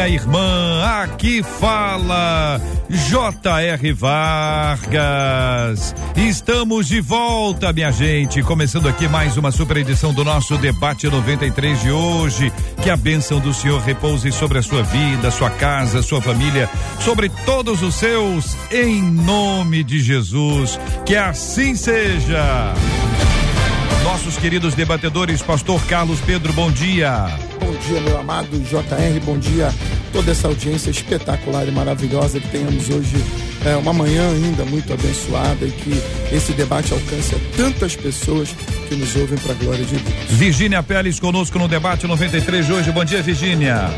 minha irmã. Aqui fala J.R. Vargas. Estamos de volta, minha gente. Começando aqui mais uma super edição do nosso debate 93 de hoje. Que a bênção do Senhor repouse sobre a sua vida, sua casa, sua família, sobre todos os seus, em nome de Jesus. Que assim seja. Nossos queridos debatedores, Pastor Carlos Pedro, bom dia. Bom dia, meu amado JR, bom dia toda essa audiência espetacular e maravilhosa que tenhamos hoje. É, uma manhã ainda muito abençoada e que esse debate alcance tantas pessoas que nos ouvem para a glória de Deus. Virgínia Pérez conosco no debate 93 de hoje. Bom dia, Virgínia.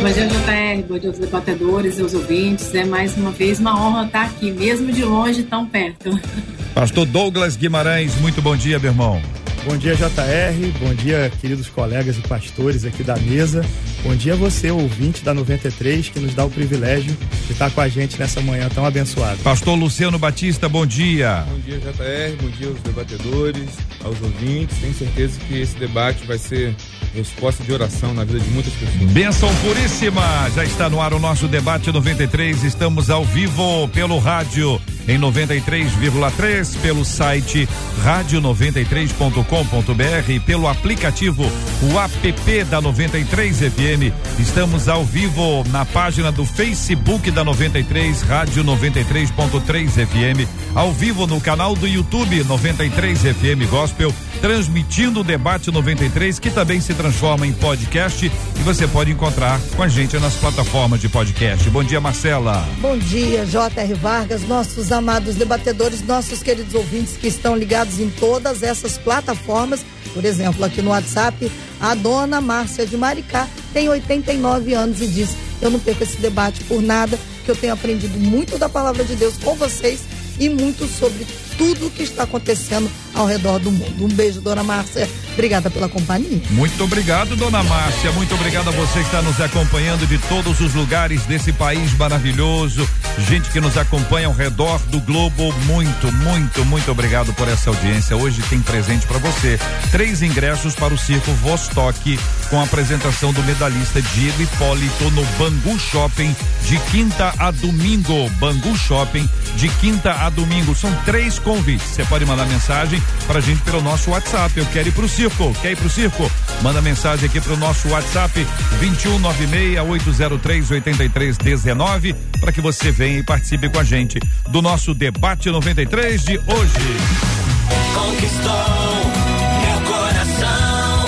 Bom dia, JR. Bom dia aos debatedores e aos ouvintes. É mais uma vez uma honra estar aqui, mesmo de longe, tão perto. Pastor Douglas Guimarães, muito bom dia, meu irmão. Bom dia, JR. Bom dia, queridos colegas e pastores aqui da mesa. Bom dia a você, ouvinte da 93, que nos dá o privilégio de estar com a gente nessa manhã tão abençoada. Pastor Luciano Batista, bom dia. Bom dia, JR. Bom dia aos debatedores, aos ouvintes. Tenho certeza que esse debate vai ser resposta de oração na vida de muitas pessoas. Benção puríssima! Já está no ar o nosso debate 93. Estamos ao vivo pelo rádio em 93,3, pelo site rádio93.com.br e pelo aplicativo o app da 93 FM. Estamos ao vivo na página do Facebook da 93, Rádio 93.3 FM, ao vivo no canal do YouTube 93 FM Gospel, transmitindo o debate 93 que também se transforma em podcast e você pode encontrar com a gente nas plataformas de podcast. Bom dia, Marcela. Bom dia, J.R. Vargas, nossos amados debatedores, nossos queridos ouvintes que estão ligados em todas essas plataformas. Por exemplo, aqui no WhatsApp, a dona Márcia de Maricá tem 89 anos e diz: Eu não perco esse debate por nada, que eu tenho aprendido muito da palavra de Deus com vocês e muito sobre tudo o que está acontecendo ao redor do mundo. Um beijo, dona Márcia. Obrigada pela companhia. Muito obrigado, dona Márcia. Muito obrigado a você que está nos acompanhando de todos os lugares desse país maravilhoso. Gente que nos acompanha ao redor do globo. Muito, muito, muito obrigado por essa audiência. Hoje tem presente para você. Três ingressos para o Circo Vostok com a apresentação do medalhista Diego Hipólito no Bangu Shopping de quinta a domingo. Bangu Shopping de quinta a domingo. São três convites. Você pode mandar mensagem para a gente pelo nosso WhatsApp. Eu quero ir para o circo. Quer ir para o circo? Manda mensagem aqui para o nosso WhatsApp 2196-803-8319 para que você venha e participe com a gente do nosso debate 93 de hoje. Conquistou meu coração.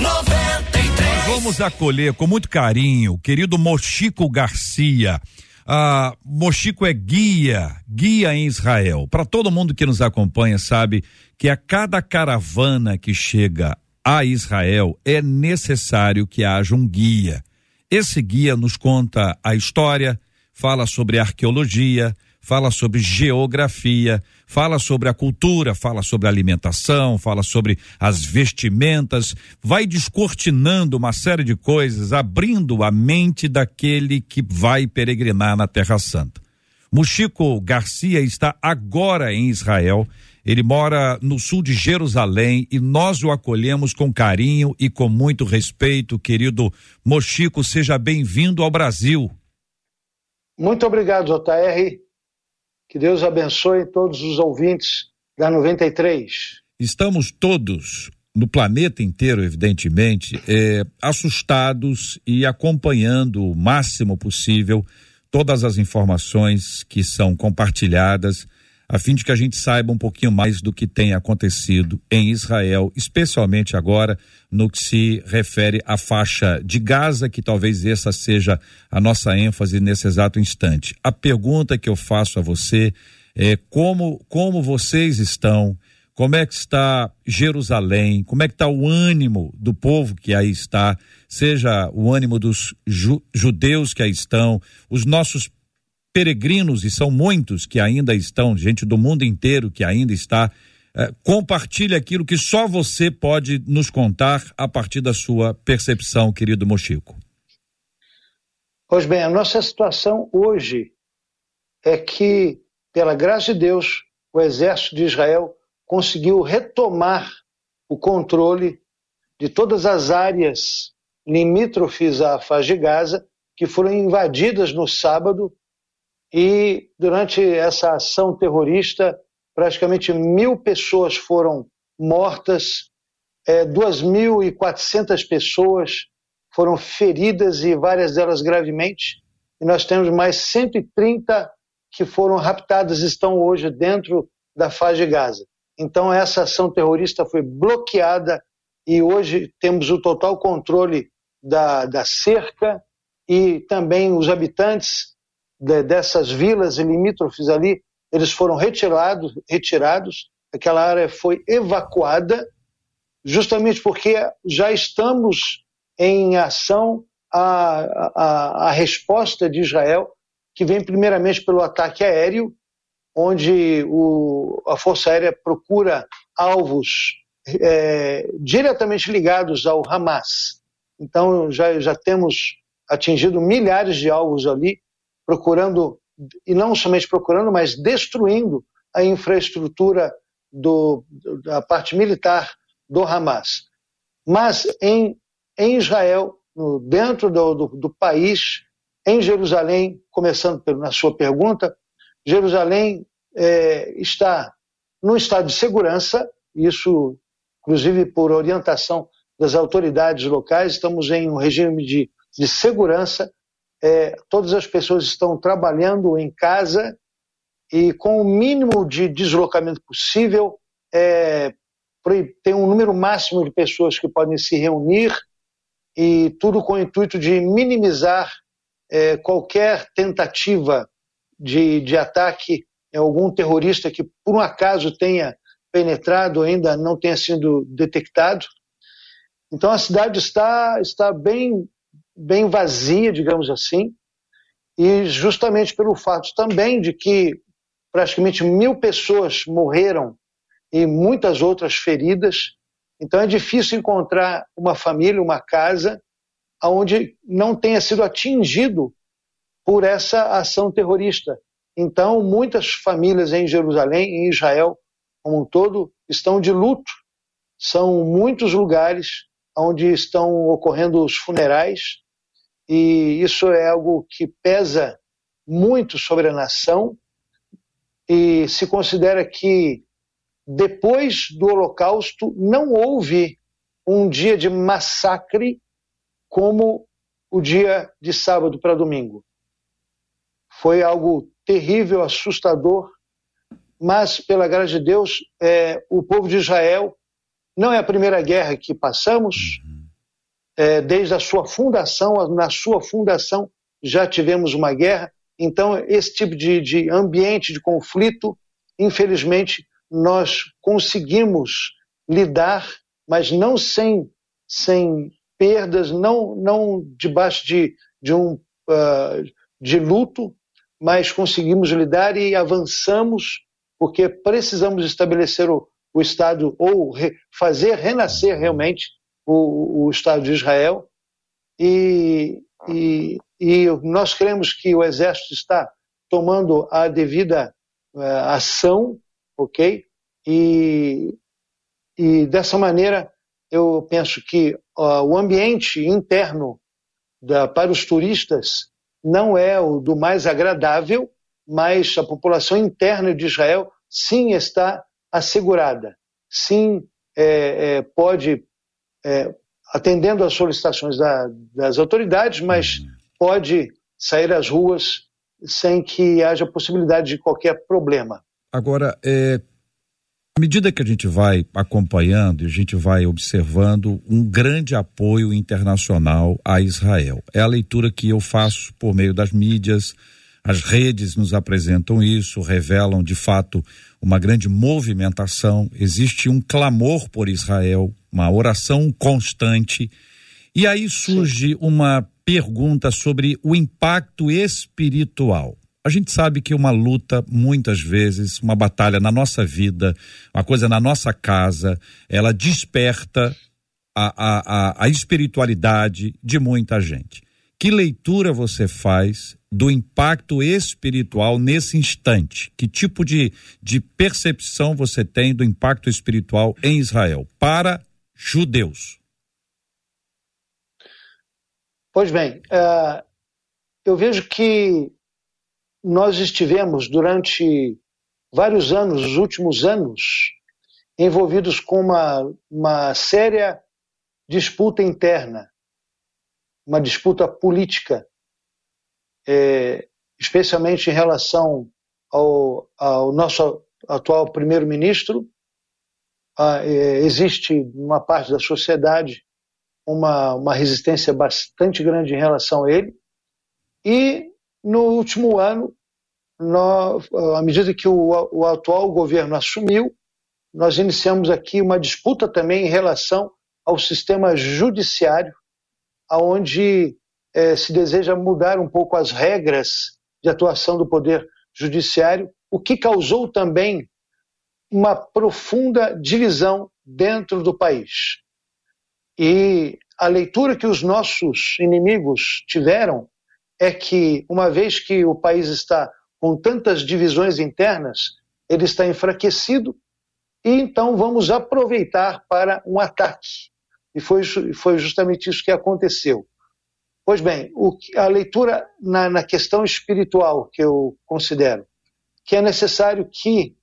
93. Vamos acolher com muito carinho o querido Mochico Garcia. Ah, Mochico é guia, guia em Israel. Para todo mundo que nos acompanha sabe que a cada caravana que chega a Israel é necessário que haja um guia. Esse guia nos conta a história, fala sobre arqueologia, fala sobre geografia, fala sobre a cultura, fala sobre a alimentação, fala sobre as vestimentas, vai descortinando uma série de coisas, abrindo a mente daquele que vai peregrinar na Terra Santa. Muxico Garcia está agora em Israel. Ele mora no sul de Jerusalém e nós o acolhemos com carinho e com muito respeito, querido Mochico. Seja bem-vindo ao Brasil. Muito obrigado, JR. Que Deus abençoe todos os ouvintes da 93. Estamos todos no planeta inteiro, evidentemente, é, assustados e acompanhando o máximo possível todas as informações que são compartilhadas, a fim de que a gente saiba um pouquinho mais do que tem acontecido em Israel, especialmente agora no que se refere à faixa de Gaza, que talvez essa seja a nossa ênfase nesse exato instante. A pergunta que eu faço a você é como, como vocês estão, como é que está Jerusalém, como é que está o ânimo do povo que aí está, seja o ânimo dos ju judeus que aí estão, os nossos peregrinos, e são muitos que ainda estão, gente do mundo inteiro que ainda está. Eh, compartilhe aquilo que só você pode nos contar a partir da sua percepção, querido Mochico. Pois bem, a nossa situação hoje é que, pela graça de Deus, o exército de Israel conseguiu retomar o controle de todas as áreas limítrofes à faixa de Gaza, que foram invadidas no sábado, e durante essa ação terrorista, praticamente mil pessoas foram mortas, é, 2.400 pessoas foram feridas e várias delas gravemente, e nós temos mais 130 que foram raptadas estão hoje dentro da faixa de Gaza. Então, essa ação terrorista foi bloqueada e hoje temos o total controle da, da cerca e também os habitantes de, dessas vilas limítrofes ali, eles foram retirados, retirados, aquela área foi evacuada, justamente porque já estamos em ação a, a, a resposta de Israel, que vem primeiramente pelo ataque aéreo, onde o, a Força Aérea procura alvos é, diretamente ligados ao Hamas. Então, já, já temos atingido milhares de alvos ali, procurando, e não somente procurando, mas destruindo a infraestrutura do, da parte militar do Hamas. Mas em, em Israel, no, dentro do, do, do país, em Jerusalém, começando na sua pergunta, Jerusalém é, está num estado de segurança, isso, inclusive, por orientação das autoridades locais, estamos em um regime de, de segurança. É, todas as pessoas estão trabalhando em casa e com o mínimo de deslocamento possível. É, tem um número máximo de pessoas que podem se reunir e tudo com o intuito de minimizar é, qualquer tentativa de, de ataque é algum terrorista que por um acaso tenha penetrado ainda não tenha sido detectado. Então a cidade está, está bem, bem vazia, digamos assim, e justamente pelo fato também de que praticamente mil pessoas morreram e muitas outras feridas. Então é difícil encontrar uma família, uma casa, onde não tenha sido atingido por essa ação terrorista. Então, muitas famílias em Jerusalém, em Israel como um todo, estão de luto. São muitos lugares onde estão ocorrendo os funerais, e isso é algo que pesa muito sobre a nação. E se considera que depois do Holocausto não houve um dia de massacre como o dia de sábado para domingo. Foi algo terrível, assustador, mas pela graça de Deus, é, o povo de Israel não é a primeira guerra que passamos. É, desde a sua fundação, na sua fundação já tivemos uma guerra. Então, esse tipo de, de ambiente de conflito, infelizmente, nós conseguimos lidar, mas não sem, sem perdas, não, não debaixo de, de um uh, de luto, mas conseguimos lidar e avançamos, porque precisamos estabelecer o, o Estado, ou re, fazer renascer realmente o, o, Estado de Israel. E, e, e, nós cremos que o Exército está tomando a devida uh, ação, ok? E, e dessa maneira, eu penso que uh, o ambiente interno da, para os turistas não é o do mais agradável, mas a população interna de Israel sim está assegurada, sim é, é, pode, é, atendendo às solicitações da, das autoridades, mas pode sair às ruas sem que haja possibilidade de qualquer problema. Agora, é, à medida que a gente vai acompanhando e a gente vai observando um grande apoio internacional a Israel. É a leitura que eu faço por meio das mídias, As redes nos apresentam isso, revelam de fato uma grande movimentação, existe um clamor por Israel, uma oração constante. E aí surge uma pergunta sobre o impacto espiritual. A gente sabe que uma luta, muitas vezes, uma batalha na nossa vida, uma coisa na nossa casa, ela desperta a, a, a, espiritualidade de muita gente. Que leitura você faz do impacto espiritual nesse instante? Que tipo de, de percepção você tem do impacto espiritual em Israel para judeus? Pois bem, uh, eu vejo que nós estivemos durante vários anos, os últimos anos, envolvidos com uma, uma séria disputa interna, uma disputa política, é, especialmente em relação ao, ao nosso atual primeiro-ministro. Ah, é, existe, numa parte da sociedade, uma, uma resistência bastante grande em relação a ele. E no último ano, nós, à medida que o, o atual governo assumiu, nós iniciamos aqui uma disputa também em relação ao sistema judiciário, aonde é, se deseja mudar um pouco as regras de atuação do poder judiciário, o que causou também uma profunda divisão dentro do país. E a leitura que os nossos inimigos tiveram é que, uma vez que o país está com tantas divisões internas, ele está enfraquecido e então vamos aproveitar para um ataque. E foi, foi justamente isso que aconteceu. Pois bem, o, a leitura na, na questão espiritual que eu considero que é necessário que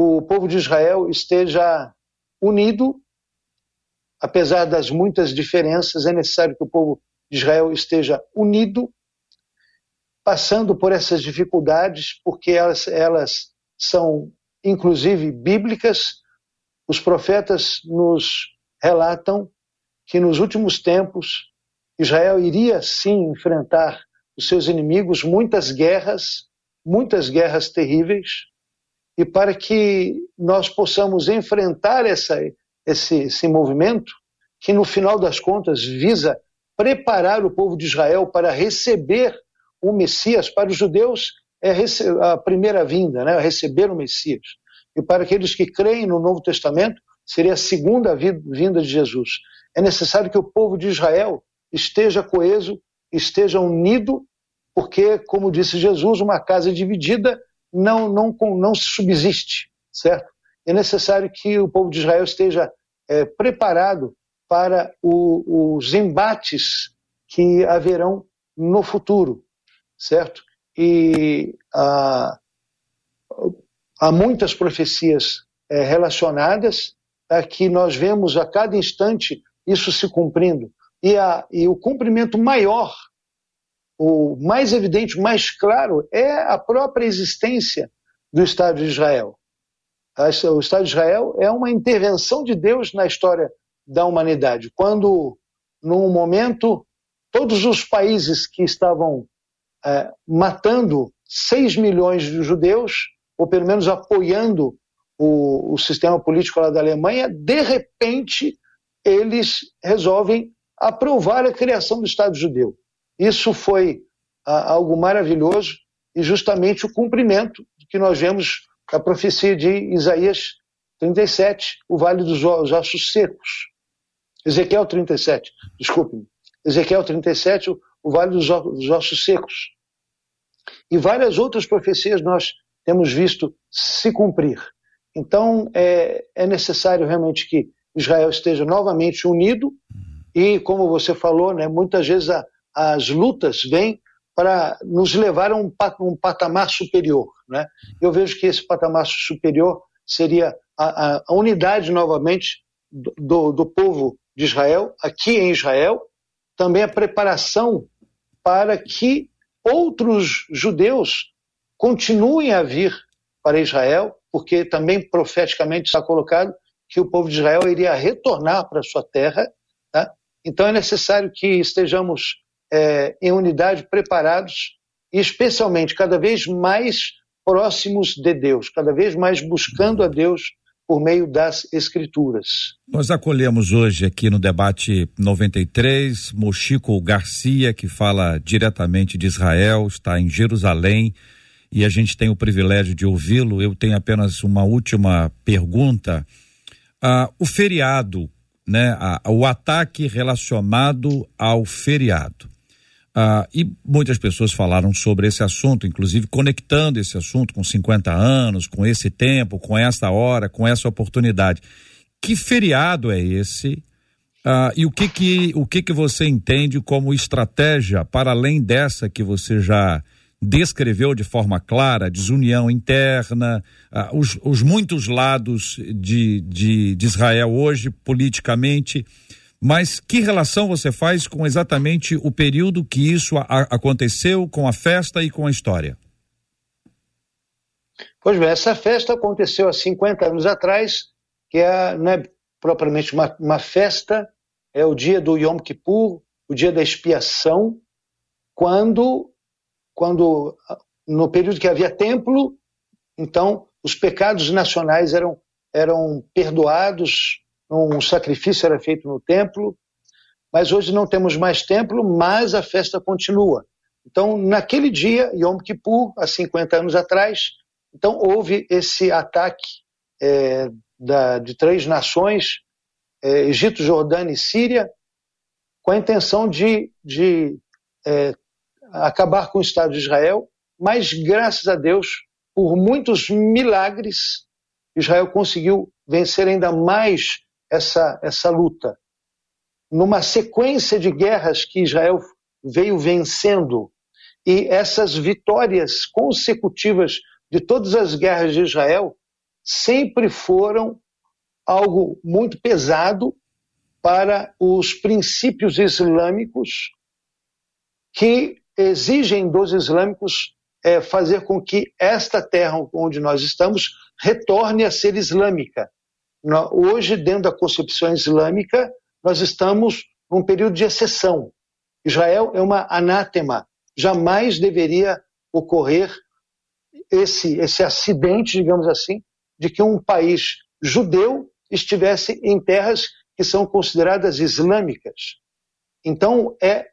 o povo de Israel esteja unido, apesar das muitas diferenças, é necessário que o povo de Israel esteja unido passando por essas dificuldades, porque elas, elas são, inclusive, bíblicas. Os profetas nos relatam que nos últimos tempos Israel iria sim enfrentar os seus inimigos, muitas guerras, muitas guerras terríveis, e para que nós possamos enfrentar essa, esse, esse movimento, que no final das contas visa preparar o povo de Israel para receber o Messias, para os judeus, é a primeira vinda, né? receber o Messias. E para aqueles que creem no Novo Testamento, seria a segunda vinda de Jesus. É necessário que o povo de Israel esteja coeso, esteja unido, porque, como disse Jesus, uma casa dividida não, não, não subsiste, certo? É necessário que o povo de Israel esteja é, preparado para o, os embates que haverão no futuro certo? E há, há muitas profecias é, relacionadas a que nós vemos a cada instante isso se cumprindo. E, a, e o cumprimento maior, o mais evidente, o mais claro, é a própria existência do Estado de Israel. O Estado de Israel é uma intervenção de Deus na história da humanidade. Quando, num momento, todos os países que estavam é, matando 6 milhões de judeus, ou pelo menos apoiando o, o sistema político lá da Alemanha, de repente eles resolvem aprovar a criação do Estado judeu. Isso foi a, algo maravilhoso e justamente o cumprimento que nós vemos a profecia de Isaías 37, o Vale dos Ossos Secos. Ezequiel 37, desculpe-me. Ezequiel 37, o Vale dos Ossos Secos. E várias outras profecias nós temos visto se cumprir. Então, é, é necessário realmente que Israel esteja novamente unido e, como você falou, né, muitas vezes a, as lutas vêm para nos levar a um, patamar superior. Né? Eu vejo que esse patamar superior seria a, a, a unidade novamente do, do povo de Israel, aqui em Israel, também a preparação para que outros judeus continuem a vir para Israel, porque também profeticamente está colocado que o povo de Israel iria retornar para sua terra. Tá? Então é necessário que estejamos é, em unidade, preparados e especialmente cada vez mais próximos de Deus, cada vez mais buscando a Deus por meio das Escrituras. Nós acolhemos hoje aqui no debate 93 Mochico Garcia, que fala diretamente de Israel, está em Jerusalém e a gente tem o privilégio de ouvi-lo. Eu tenho apenas uma última pergunta. Ah, o feriado, né? Ah, o ataque relacionado ao feriado. Ah, e muitas pessoas falaram sobre esse assunto, inclusive conectando esse assunto com 50 anos, com esse tempo, com essa hora, com essa oportunidade. Que feriado é esse? Ah, e o que que, o que que você entende como estratégia para além dessa que você já descreveu de forma clara, desunião interna, ah, os, os muitos lados de, de, de Israel hoje, politicamente, mas que relação você faz com exatamente o período que isso a, aconteceu, com a festa e com a história? Pois bem, essa festa aconteceu há 50 anos atrás, que é, não é propriamente uma, uma festa, é o dia do Yom Kippur, o dia da expiação, quando, quando no período que havia templo, então os pecados nacionais eram, eram perdoados um sacrifício era feito no templo, mas hoje não temos mais templo, mas a festa continua. Então, naquele dia, Yom Kippur, há 50 anos atrás, então houve esse ataque é, da, de três nações, é, Egito, Jordânia e Síria, com a intenção de, de é, acabar com o Estado de Israel, mas graças a Deus, por muitos milagres, Israel conseguiu vencer ainda mais essa, essa luta. Numa sequência de guerras que Israel veio vencendo, e essas vitórias consecutivas de todas as guerras de Israel sempre foram algo muito pesado para os princípios islâmicos que exigem dos islâmicos é, fazer com que esta terra onde nós estamos retorne a ser islâmica. Hoje, dentro da concepção islâmica, nós estamos num período de exceção. Israel é uma anátema. Jamais deveria ocorrer esse, esse acidente, digamos assim, de que um país judeu estivesse em terras que são consideradas islâmicas. Então, é,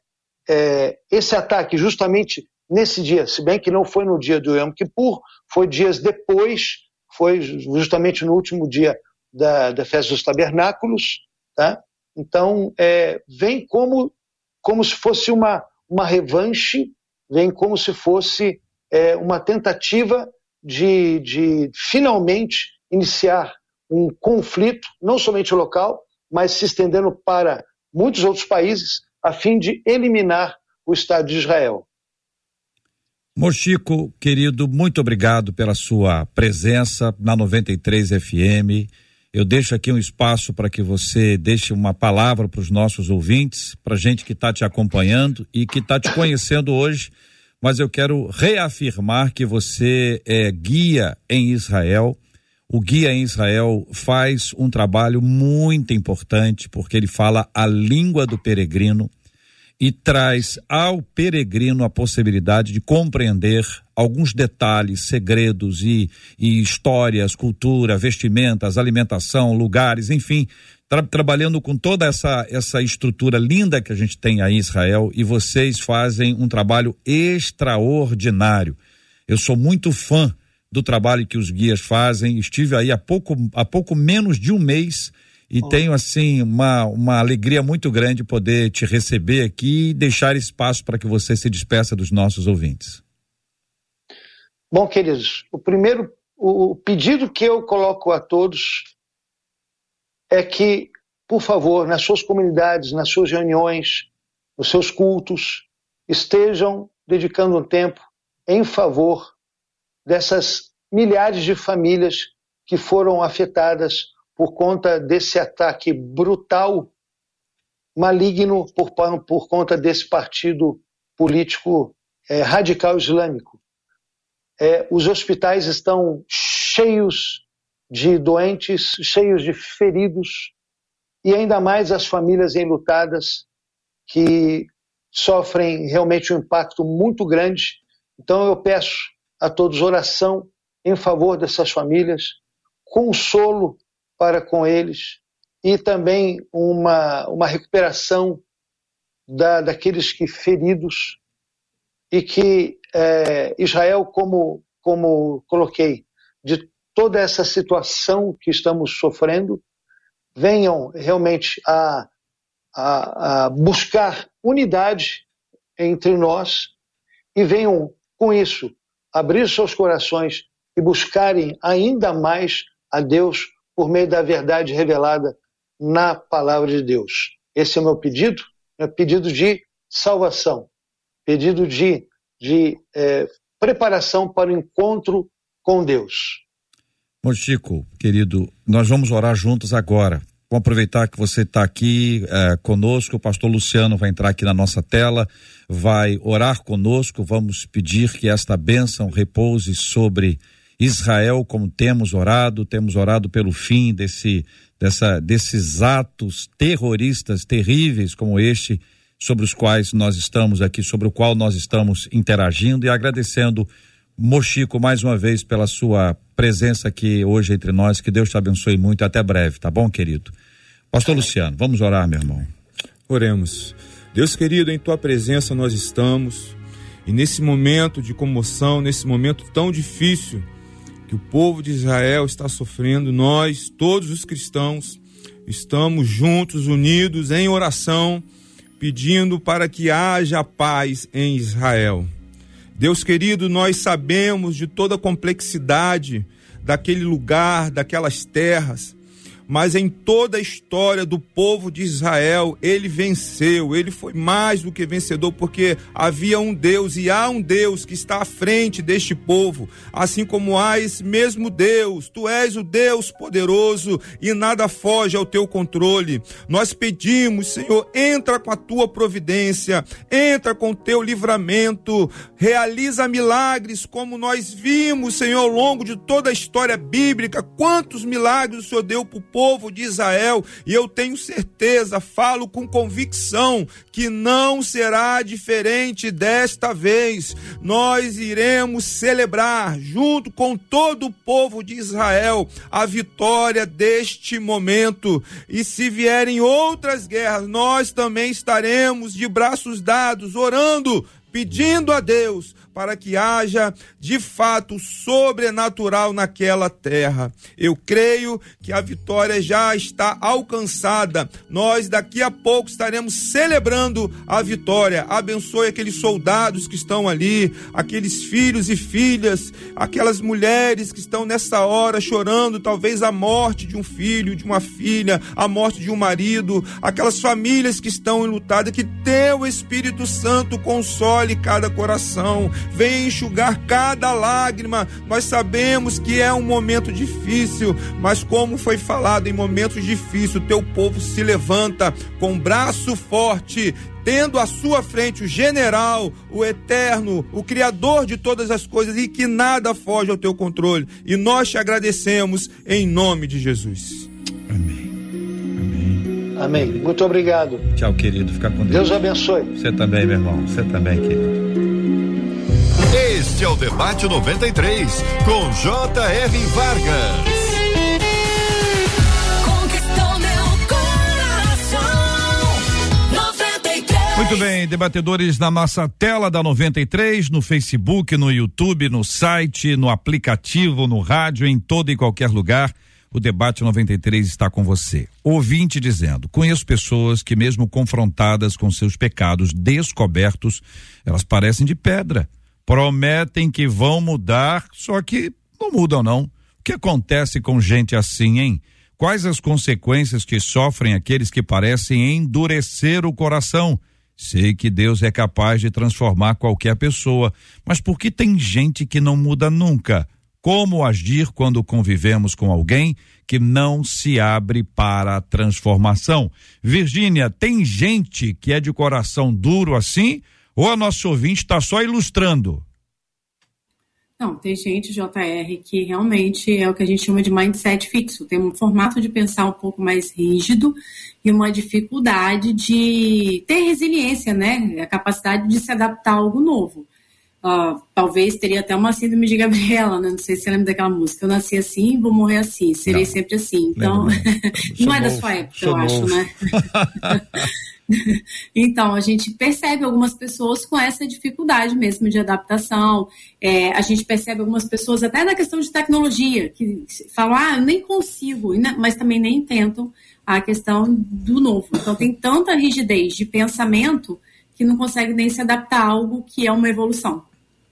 é, esse ataque justamente nesse dia, se bem que não foi no dia do Yom Kippur, foi dias depois, foi justamente no último dia da, da festa dos tabernáculos, tá? Então, é, vem como, como se fosse uma, uma revanche, vem como se fosse é, uma tentativa de, de finalmente iniciar um conflito, não somente local, mas se estendendo para muitos outros países, a fim de eliminar o Estado de Israel. Mochico, querido, muito obrigado pela sua presença na 93 FM. Eu deixo aqui um espaço para que você deixe uma palavra para os nossos ouvintes, para gente que está te acompanhando e que está te conhecendo hoje. Mas eu quero reafirmar que você é guia em Israel. O guia em Israel faz um trabalho muito importante porque ele fala a língua do peregrino e traz ao peregrino a possibilidade de compreender alguns detalhes, segredos e, e histórias, cultura, vestimentas, alimentação, lugares, enfim, tra trabalhando com toda essa, essa estrutura linda que a gente tem aí em Israel e vocês fazem um trabalho extraordinário. Eu sou muito fã do trabalho que os guias fazem, estive aí há pouco, há pouco menos de um mês e oh. tenho assim uma, uma alegria muito grande poder te receber aqui e deixar espaço para que você se despeça dos nossos ouvintes. Bom, queridos, o primeiro o pedido que eu coloco a todos é que, por favor, nas suas comunidades, nas suas reuniões, nos seus cultos, estejam dedicando um tempo em favor dessas milhares de famílias que foram afetadas por conta desse ataque brutal, maligno, por, por conta desse partido político é, radical islâmico. É, os hospitais estão cheios de doentes, cheios de feridos, e ainda mais as famílias enlutadas que sofrem realmente um impacto muito grande. Então eu peço a todos oração em favor dessas famílias, consolo para com eles e também uma, uma recuperação da, daqueles que feridos e que é, Israel, como, como coloquei, de toda essa situação que estamos sofrendo, venham realmente a, a, a buscar unidade entre nós e venham, com isso, abrir seus corações e buscarem ainda mais a Deus por meio da verdade revelada na palavra de Deus. Esse é o meu pedido, é pedido de salvação, pedido de, de é, preparação para o encontro com Deus. Mochico, querido, nós vamos orar juntos agora. Vamos aproveitar que você está aqui é, conosco. O pastor Luciano vai entrar aqui na nossa tela, vai orar conosco. Vamos pedir que esta bênção repouse sobre Israel, como temos orado. Temos orado pelo fim desse, dessa, desses atos terroristas terríveis como este, sobre os quais nós estamos aqui, sobre o qual nós estamos interagindo e agradecendo Mochico mais uma vez pela sua presença aqui hoje entre nós. Que Deus te abençoe muito. Até breve, tá bom, querido? Pastor Luciano, vamos orar, meu irmão. Oremos. Deus querido, em tua presença nós estamos. E nesse momento de comoção, nesse momento tão difícil que o povo de Israel está sofrendo, nós, todos os cristãos, estamos juntos, unidos em oração, pedindo para que haja paz em Israel. Deus querido, nós sabemos de toda a complexidade daquele lugar, daquelas terras, mas em toda a história do povo de Israel, ele venceu, ele foi mais do que vencedor, porque havia um Deus e há um Deus que está à frente deste povo, assim como há esse mesmo Deus, tu és o Deus poderoso e nada foge ao teu controle. Nós pedimos, Senhor, entra com a tua providência, entra com o teu livramento, realiza milagres como nós vimos, Senhor, ao longo de toda a história bíblica, quantos milagres o Senhor deu para o povo de Israel, e eu tenho certeza, falo com convicção, que não será diferente desta vez. Nós iremos celebrar, junto com todo o povo de Israel, a vitória deste momento. E se vierem outras guerras, nós também estaremos de braços dados, orando, pedindo a Deus para que haja de fato sobrenatural naquela terra. Eu creio que a vitória já está alcançada. Nós daqui a pouco estaremos celebrando a vitória. Abençoe aqueles soldados que estão ali, aqueles filhos e filhas, aquelas mulheres que estão nessa hora chorando, talvez a morte de um filho, de uma filha, a morte de um marido, aquelas famílias que estão enlutadas, que teu Espírito Santo console cada coração vem enxugar cada lágrima. Nós sabemos que é um momento difícil, mas como foi falado, em momentos difíceis, o teu povo se levanta com braço forte, tendo à sua frente o general, o eterno, o criador de todas as coisas e que nada foge ao teu controle. E nós te agradecemos em nome de Jesus. Amém. Amém. Amém. Muito obrigado. Tchau, querido. Fica com Deus. Deus abençoe. Você também, meu irmão. Você também, querido. Este é o Debate 93, com J.R. Vargas. Muito bem, debatedores na nossa tela da 93, no Facebook, no YouTube, no site, no aplicativo, no rádio, em todo e qualquer lugar. O debate 93 está com você. Ouvinte dizendo: Conheço pessoas que, mesmo confrontadas com seus pecados descobertos, elas parecem de pedra prometem que vão mudar, só que não mudam não. O que acontece com gente assim, hein? Quais as consequências que sofrem aqueles que parecem endurecer o coração? Sei que Deus é capaz de transformar qualquer pessoa, mas por que tem gente que não muda nunca? Como agir quando convivemos com alguém que não se abre para a transformação? Virgínia, tem gente que é de coração duro assim? Ou a nosso ouvinte está só ilustrando? Não, tem gente, JR, que realmente é o que a gente chama de mindset fixo. Tem um formato de pensar um pouco mais rígido e uma dificuldade de ter resiliência, né? A capacidade de se adaptar a algo novo. Uh, talvez teria até uma síndrome de Gabriela, né? Não sei se você lembra daquela música. Eu nasci assim, vou morrer assim, serei não. sempre assim. Então, não, não é da sua época, eu acho, né? então, a gente percebe algumas pessoas com essa dificuldade mesmo de adaptação. É, a gente percebe algumas pessoas, até na questão de tecnologia, que falam, ah, eu nem consigo, mas também nem tentam a questão do novo. Então, tem tanta rigidez de pensamento que não consegue nem se adaptar a algo que é uma evolução.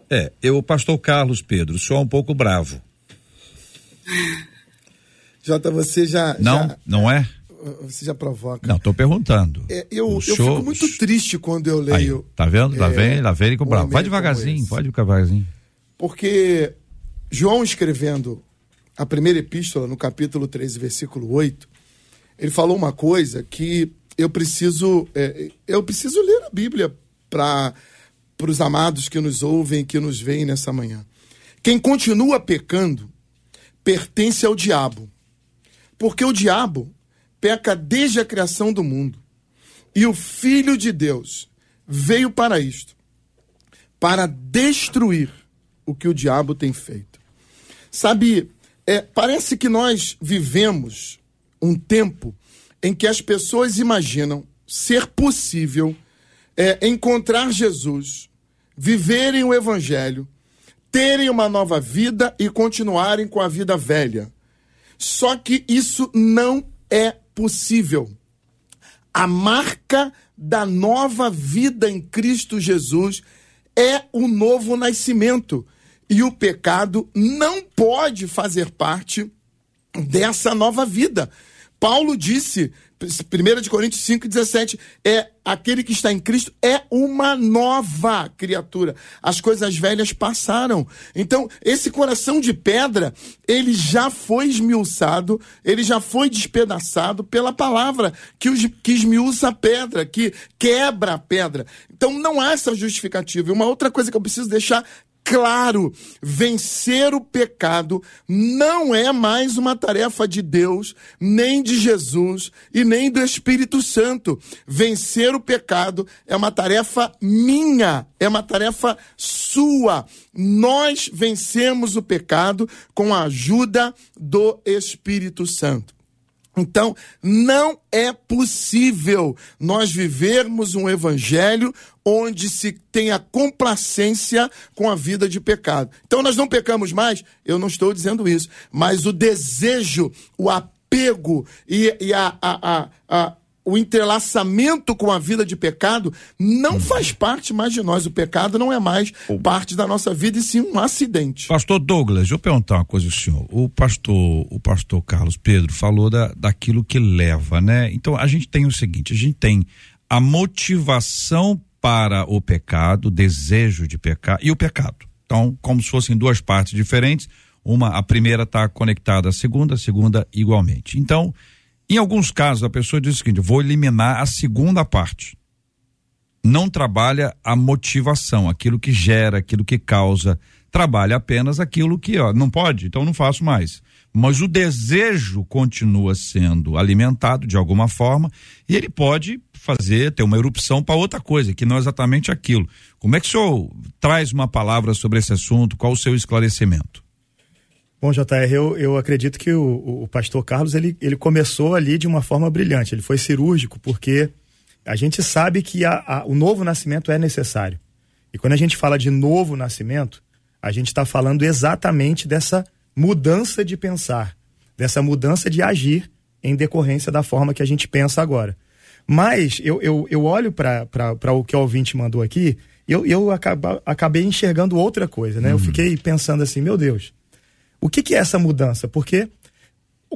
É, eu, pastor Carlos Pedro, sou um pouco bravo. Jota, você já. Não, já, não é? Você já provoca. Não, estou perguntando. É, eu, eu fico muito triste quando eu leio. Aí, tá vendo? Lá é, vem, lá vem ele com bravo. Vai devagarzinho, pode devagarzinho. Porque João escrevendo a primeira epístola, no capítulo 13, versículo 8, ele falou uma coisa que eu preciso. É, eu preciso ler a Bíblia para para os amados que nos ouvem, que nos veem nessa manhã. Quem continua pecando pertence ao diabo. Porque o diabo peca desde a criação do mundo. E o Filho de Deus veio para isto para destruir o que o diabo tem feito. Sabe, é, parece que nós vivemos um tempo em que as pessoas imaginam ser possível é encontrar Jesus, viverem o Evangelho, terem uma nova vida e continuarem com a vida velha. Só que isso não é possível. A marca da nova vida em Cristo Jesus é o novo nascimento. E o pecado não pode fazer parte dessa nova vida. Paulo disse 1 de Coríntios 5, 17, é aquele que está em Cristo é uma nova criatura. As coisas velhas passaram. Então, esse coração de pedra, ele já foi esmiuçado, ele já foi despedaçado pela palavra que, os, que esmiuça a pedra, que quebra a pedra. Então, não há essa justificativa. E uma outra coisa que eu preciso deixar claro, vencer o pecado não é mais uma tarefa de Deus, nem de Jesus e nem do Espírito Santo. Vencer o pecado é uma tarefa minha, é uma tarefa sua. Nós vencemos o pecado com a ajuda do Espírito Santo. Então, não é possível nós vivermos um evangelho onde se tenha complacência com a vida de pecado. Então, nós não pecamos mais? Eu não estou dizendo isso. Mas o desejo, o apego e, e a, a, a, a o entrelaçamento com a vida de pecado não faz parte mais de nós. O pecado não é mais parte da nossa vida e sim um acidente. Pastor Douglas, deixa eu perguntar uma coisa ao senhor. O pastor, o pastor Carlos Pedro falou da, daquilo que leva, né? Então a gente tem o seguinte, a gente tem a motivação para o pecado, o desejo de pecar e o pecado. Então, como se fossem duas partes diferentes, uma a primeira está conectada à segunda, a segunda igualmente. Então, em alguns casos, a pessoa diz o seguinte: vou eliminar a segunda parte. Não trabalha a motivação, aquilo que gera, aquilo que causa. Trabalha apenas aquilo que ó, não pode, então não faço mais. Mas o desejo continua sendo alimentado de alguma forma e ele pode fazer, ter uma erupção para outra coisa, que não é exatamente aquilo. Como é que o senhor traz uma palavra sobre esse assunto? Qual o seu esclarecimento? Bom, JR, eu, eu acredito que o, o pastor Carlos ele, ele começou ali de uma forma brilhante. Ele foi cirúrgico, porque a gente sabe que a, a, o novo nascimento é necessário. E quando a gente fala de novo nascimento, a gente está falando exatamente dessa mudança de pensar, dessa mudança de agir em decorrência da forma que a gente pensa agora. Mas eu, eu, eu olho para o que o ouvinte mandou aqui e eu, eu acaba, acabei enxergando outra coisa, né? Uhum. Eu fiquei pensando assim, meu Deus, o que, que é essa mudança? Porque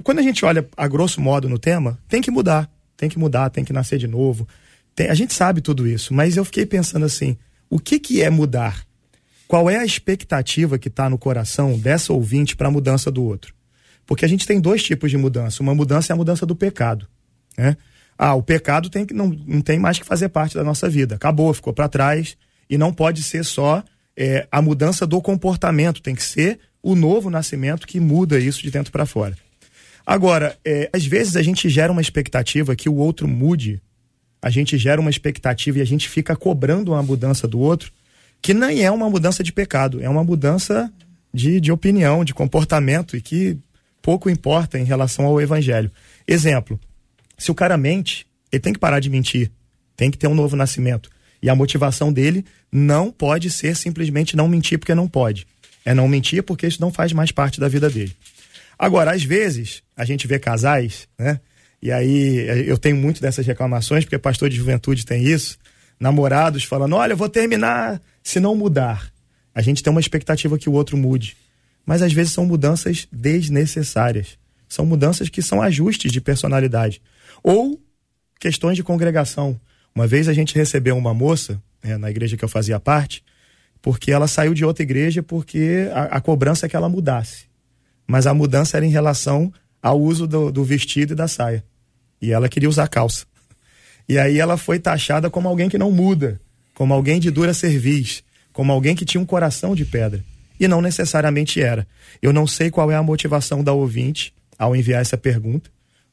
quando a gente olha a grosso modo no tema, tem que mudar, tem que mudar, tem que nascer de novo. Tem, a gente sabe tudo isso, mas eu fiquei pensando assim: o que, que é mudar? Qual é a expectativa que está no coração dessa ouvinte para a mudança do outro? Porque a gente tem dois tipos de mudança. Uma mudança é a mudança do pecado. Né? Ah, o pecado tem que, não, não tem mais que fazer parte da nossa vida. Acabou, ficou para trás. E não pode ser só é, a mudança do comportamento, tem que ser o novo nascimento que muda isso de dentro para fora. Agora, é, às vezes a gente gera uma expectativa que o outro mude, a gente gera uma expectativa e a gente fica cobrando uma mudança do outro, que nem é uma mudança de pecado, é uma mudança de, de opinião, de comportamento e que pouco importa em relação ao evangelho. Exemplo, se o cara mente, ele tem que parar de mentir, tem que ter um novo nascimento. E a motivação dele não pode ser simplesmente não mentir porque não pode. É não mentir porque isso não faz mais parte da vida dele. Agora, às vezes, a gente vê casais, né? E aí eu tenho muito dessas reclamações, porque pastor de juventude tem isso. Namorados falando: olha, eu vou terminar se não mudar. A gente tem uma expectativa que o outro mude. Mas às vezes são mudanças desnecessárias. São mudanças que são ajustes de personalidade. Ou questões de congregação. Uma vez a gente recebeu uma moça, né, na igreja que eu fazia parte, porque ela saiu de outra igreja porque a, a cobrança é que ela mudasse. Mas a mudança era em relação ao uso do, do vestido e da saia. E ela queria usar calça. E aí ela foi taxada como alguém que não muda, como alguém de dura cerviz, como alguém que tinha um coração de pedra. E não necessariamente era. Eu não sei qual é a motivação da ouvinte ao enviar essa pergunta,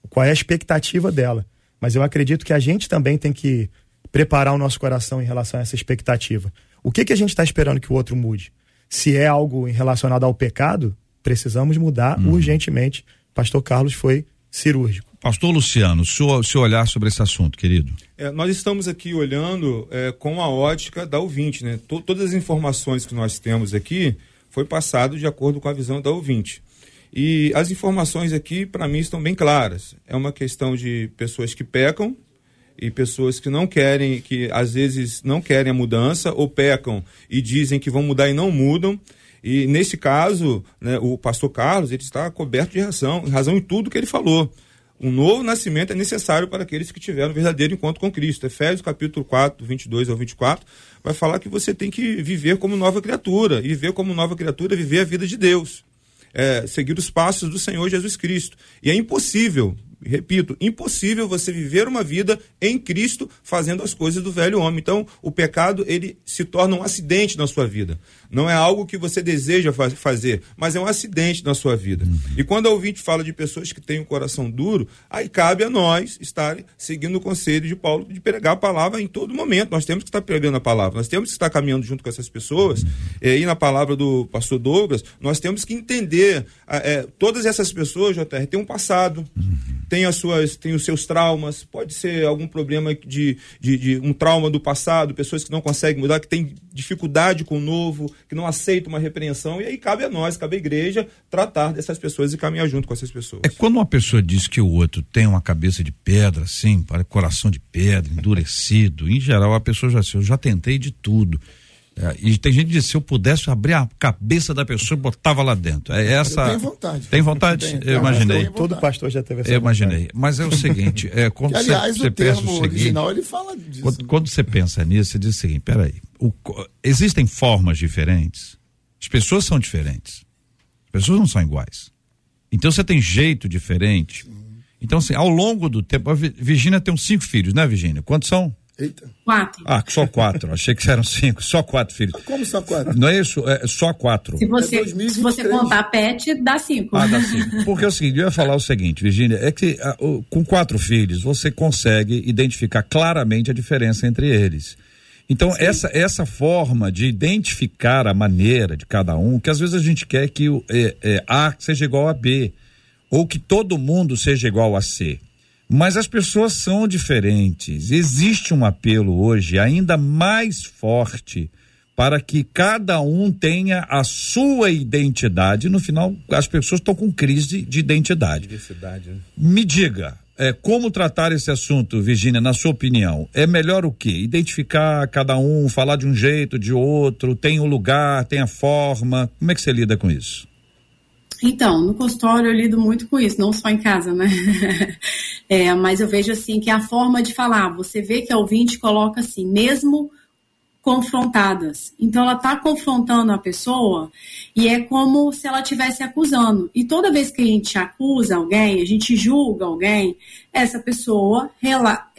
qual é a expectativa dela. Mas eu acredito que a gente também tem que preparar o nosso coração em relação a essa expectativa. O que, que a gente está esperando que o outro mude? Se é algo relacionado ao pecado, precisamos mudar Uhum. urgentemente. Pastor Carlos foi cirúrgico. Pastor Luciano, seu, seu olhar sobre esse assunto, querido. É, nós estamos aqui olhando é, com a ótica da ouvinte, né? To- todas as informações que nós temos aqui foi passado de acordo com a visão da ouvinte. E as informações aqui, para mim, estão bem claras. É uma questão de pessoas que pecam e pessoas que não querem, que às vezes não querem a mudança ou pecam e dizem que vão mudar e não mudam. E nesse caso, né, o pastor Carlos ele está coberto de razão, razão em tudo que ele falou. Um novo nascimento é necessário para aqueles que tiveram um verdadeiro encontro com Cristo. Efésios capítulo 4, 22 ao 24, vai falar que você tem que viver como nova criatura. E viver como nova criatura é viver a vida de Deus. É, seguir os passos do Senhor Jesus Cristo. E é impossível, repito, impossível você viver uma vida em Cristo fazendo as coisas do velho homem. Então, o pecado, ele se torna um acidente na sua vida. Não é algo que você deseja fa- fazer, mas é um acidente na sua vida. E quando a ouvinte fala de pessoas que têm o coração duro, aí cabe a nós estar seguindo o conselho de Paulo de pregar a palavra em todo momento. Nós temos que estar pregando a palavra, nós temos que estar caminhando junto com essas pessoas. E aí, na palavra do pastor Douglas, nós temos que entender, é, todas essas pessoas, JR, têm um passado, têm as suas, têm os seus traumas, pode ser algum problema de, de, de um trauma do passado, pessoas que não conseguem mudar, que têm dificuldade com o novo, que não aceitam uma repreensão, e aí cabe a nós, cabe à igreja, tratar dessas pessoas e caminhar junto com essas pessoas. É quando uma pessoa diz que o outro tem uma cabeça de pedra, assim, para coração de pedra, endurecido, em geral a pessoa já assim, eu já tentei de tudo. É, e tem gente que diz, se eu pudesse abrir a cabeça da pessoa, botava lá dentro. É essa. Tenho vontade. Tem vontade? Tenho, eu imaginei. tenho Todo pastor já teve essa Eu vontade. imaginei. Mas é o seguinte, é, quando Que, você, aliás, você o pensa termo o seguinte. original ele fala disso. Quando, quando você pensa nisso, você diz o seguinte: peraí, o existem formas diferentes, as pessoas são diferentes, as pessoas não são iguais. Então você tem jeito diferente. Então, assim, ao longo do tempo, a Vi- Virgínia tem uns cinco filhos, né, Virgínia? Quantos são? Eita. Quatro. Ah, só quatro. Achei que eram cinco, só quatro filhos. Como só quatro? Não é isso? É só quatro. Se você, É 2023. se você contar pet, dá cinco. Ah, dá sim. Porque é o seguinte, eu ia falar o seguinte, Virgínia, é que ah, o- com quatro filhos você consegue identificar claramente a diferença entre eles. Então, essa, essa forma de identificar a maneira de cada um, que às vezes a gente quer que o é, é, A seja igual a B, ou que todo mundo seja igual a C. Mas as pessoas são diferentes. Existe um apelo hoje ainda mais forte para que cada um tenha a sua identidade. No final, as pessoas estão com crise de identidade. Né? Me diga, é, como tratar esse assunto, Virgínia, na sua opinião? É melhor o quê? Identificar cada um, falar de um jeito, de outro, tem o lugar, tem a forma. Como é que você lida com isso? Então, no consultório eu lido muito com isso, não só em casa, né? É, mas eu vejo assim que a forma de falar, você vê que a ouvinte coloca assim, mesmo confrontadas. Então ela está confrontando a pessoa e é como se ela estivesse acusando. E toda vez que a gente acusa alguém, a gente julga alguém, essa pessoa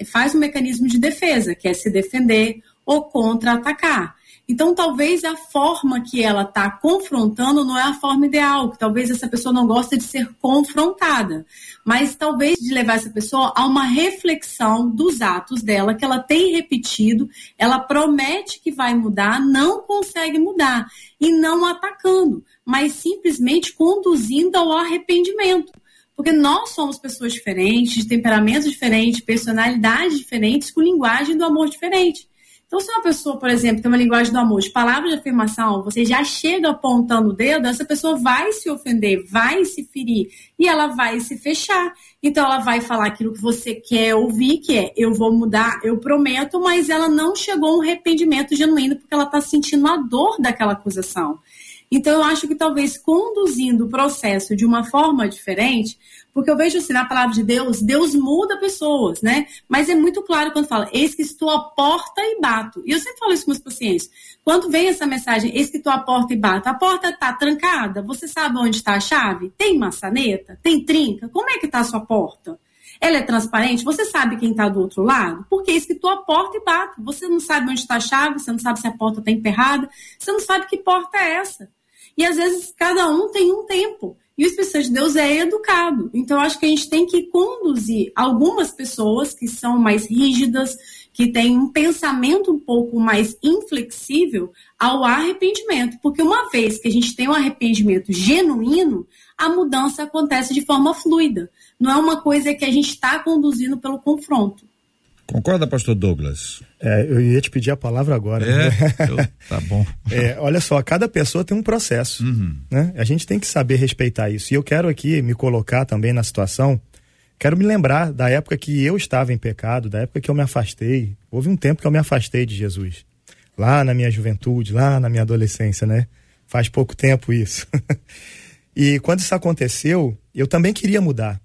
faz um mecanismo de defesa, que é se defender ou contra-atacar. Então, talvez a forma que ela está confrontando não é a forma ideal, que talvez essa pessoa não goste de ser confrontada, mas talvez de levar essa pessoa a uma reflexão dos atos dela que ela tem repetido, ela promete que vai mudar, não consegue mudar, e não atacando, mas simplesmente conduzindo ao arrependimento. Porque nós somos pessoas diferentes, de temperamentos diferentes, personalidades diferentes, com linguagem do amor diferente. Então, se uma pessoa, por exemplo, tem uma linguagem do amor, de palavras de afirmação, você já chega apontando o dedo, essa pessoa vai se ofender, vai se ferir e ela vai se fechar. Então, ela vai falar aquilo que você quer ouvir, que é eu vou mudar, eu prometo, mas ela não chegou a um arrependimento genuíno porque ela está sentindo a dor daquela acusação. Então, eu acho que talvez conduzindo o processo de uma forma diferente, porque eu vejo assim, na palavra de Deus, Deus muda pessoas, né? Mas é muito claro quando fala, eis que estou à porta e bato. E eu sempre falo isso com meus pacientes. Quando vem essa mensagem, eis que estou à porta e bato, a porta está trancada, você sabe onde está a chave? Tem maçaneta? Tem trinca? Como é que está a sua porta? Ela é transparente? Você sabe quem está do outro lado? Porque eis que estou à porta e bato. Você não sabe onde está a chave, você não sabe se a porta está emperrada, você não sabe que porta é essa. E às vezes cada um tem um tempo. E o Espírito Santo de Deus é educado. Então, acho que a gente tem que conduzir algumas pessoas que são mais rígidas, que têm um pensamento um pouco mais inflexível ao arrependimento. Porque uma vez que a gente tem um arrependimento genuíno, a mudança acontece de forma fluida. Não é uma coisa que a gente está conduzindo pelo confronto. Concorda, pastor Douglas? É, eu ia te pedir a palavra agora. É, né? eu, tá bom. É, olha só, cada pessoa tem um processo. Uhum. Né? A gente tem que saber respeitar isso. E eu quero aqui me colocar também na situação. Quero me lembrar da época que eu estava em pecado, da época que eu me afastei. Houve um tempo que eu me afastei de Jesus. Lá na minha juventude, lá na minha adolescência, né? Faz pouco tempo isso. e quando isso aconteceu, eu também queria mudar.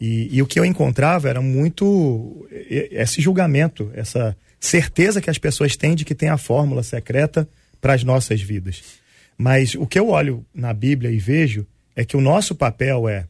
E, e, o que eu encontrava era muito esse julgamento, essa certeza que as pessoas têm de que tem a fórmula secreta para as nossas vidas. Mas o que eu olho na Bíblia e vejo é que o nosso papel é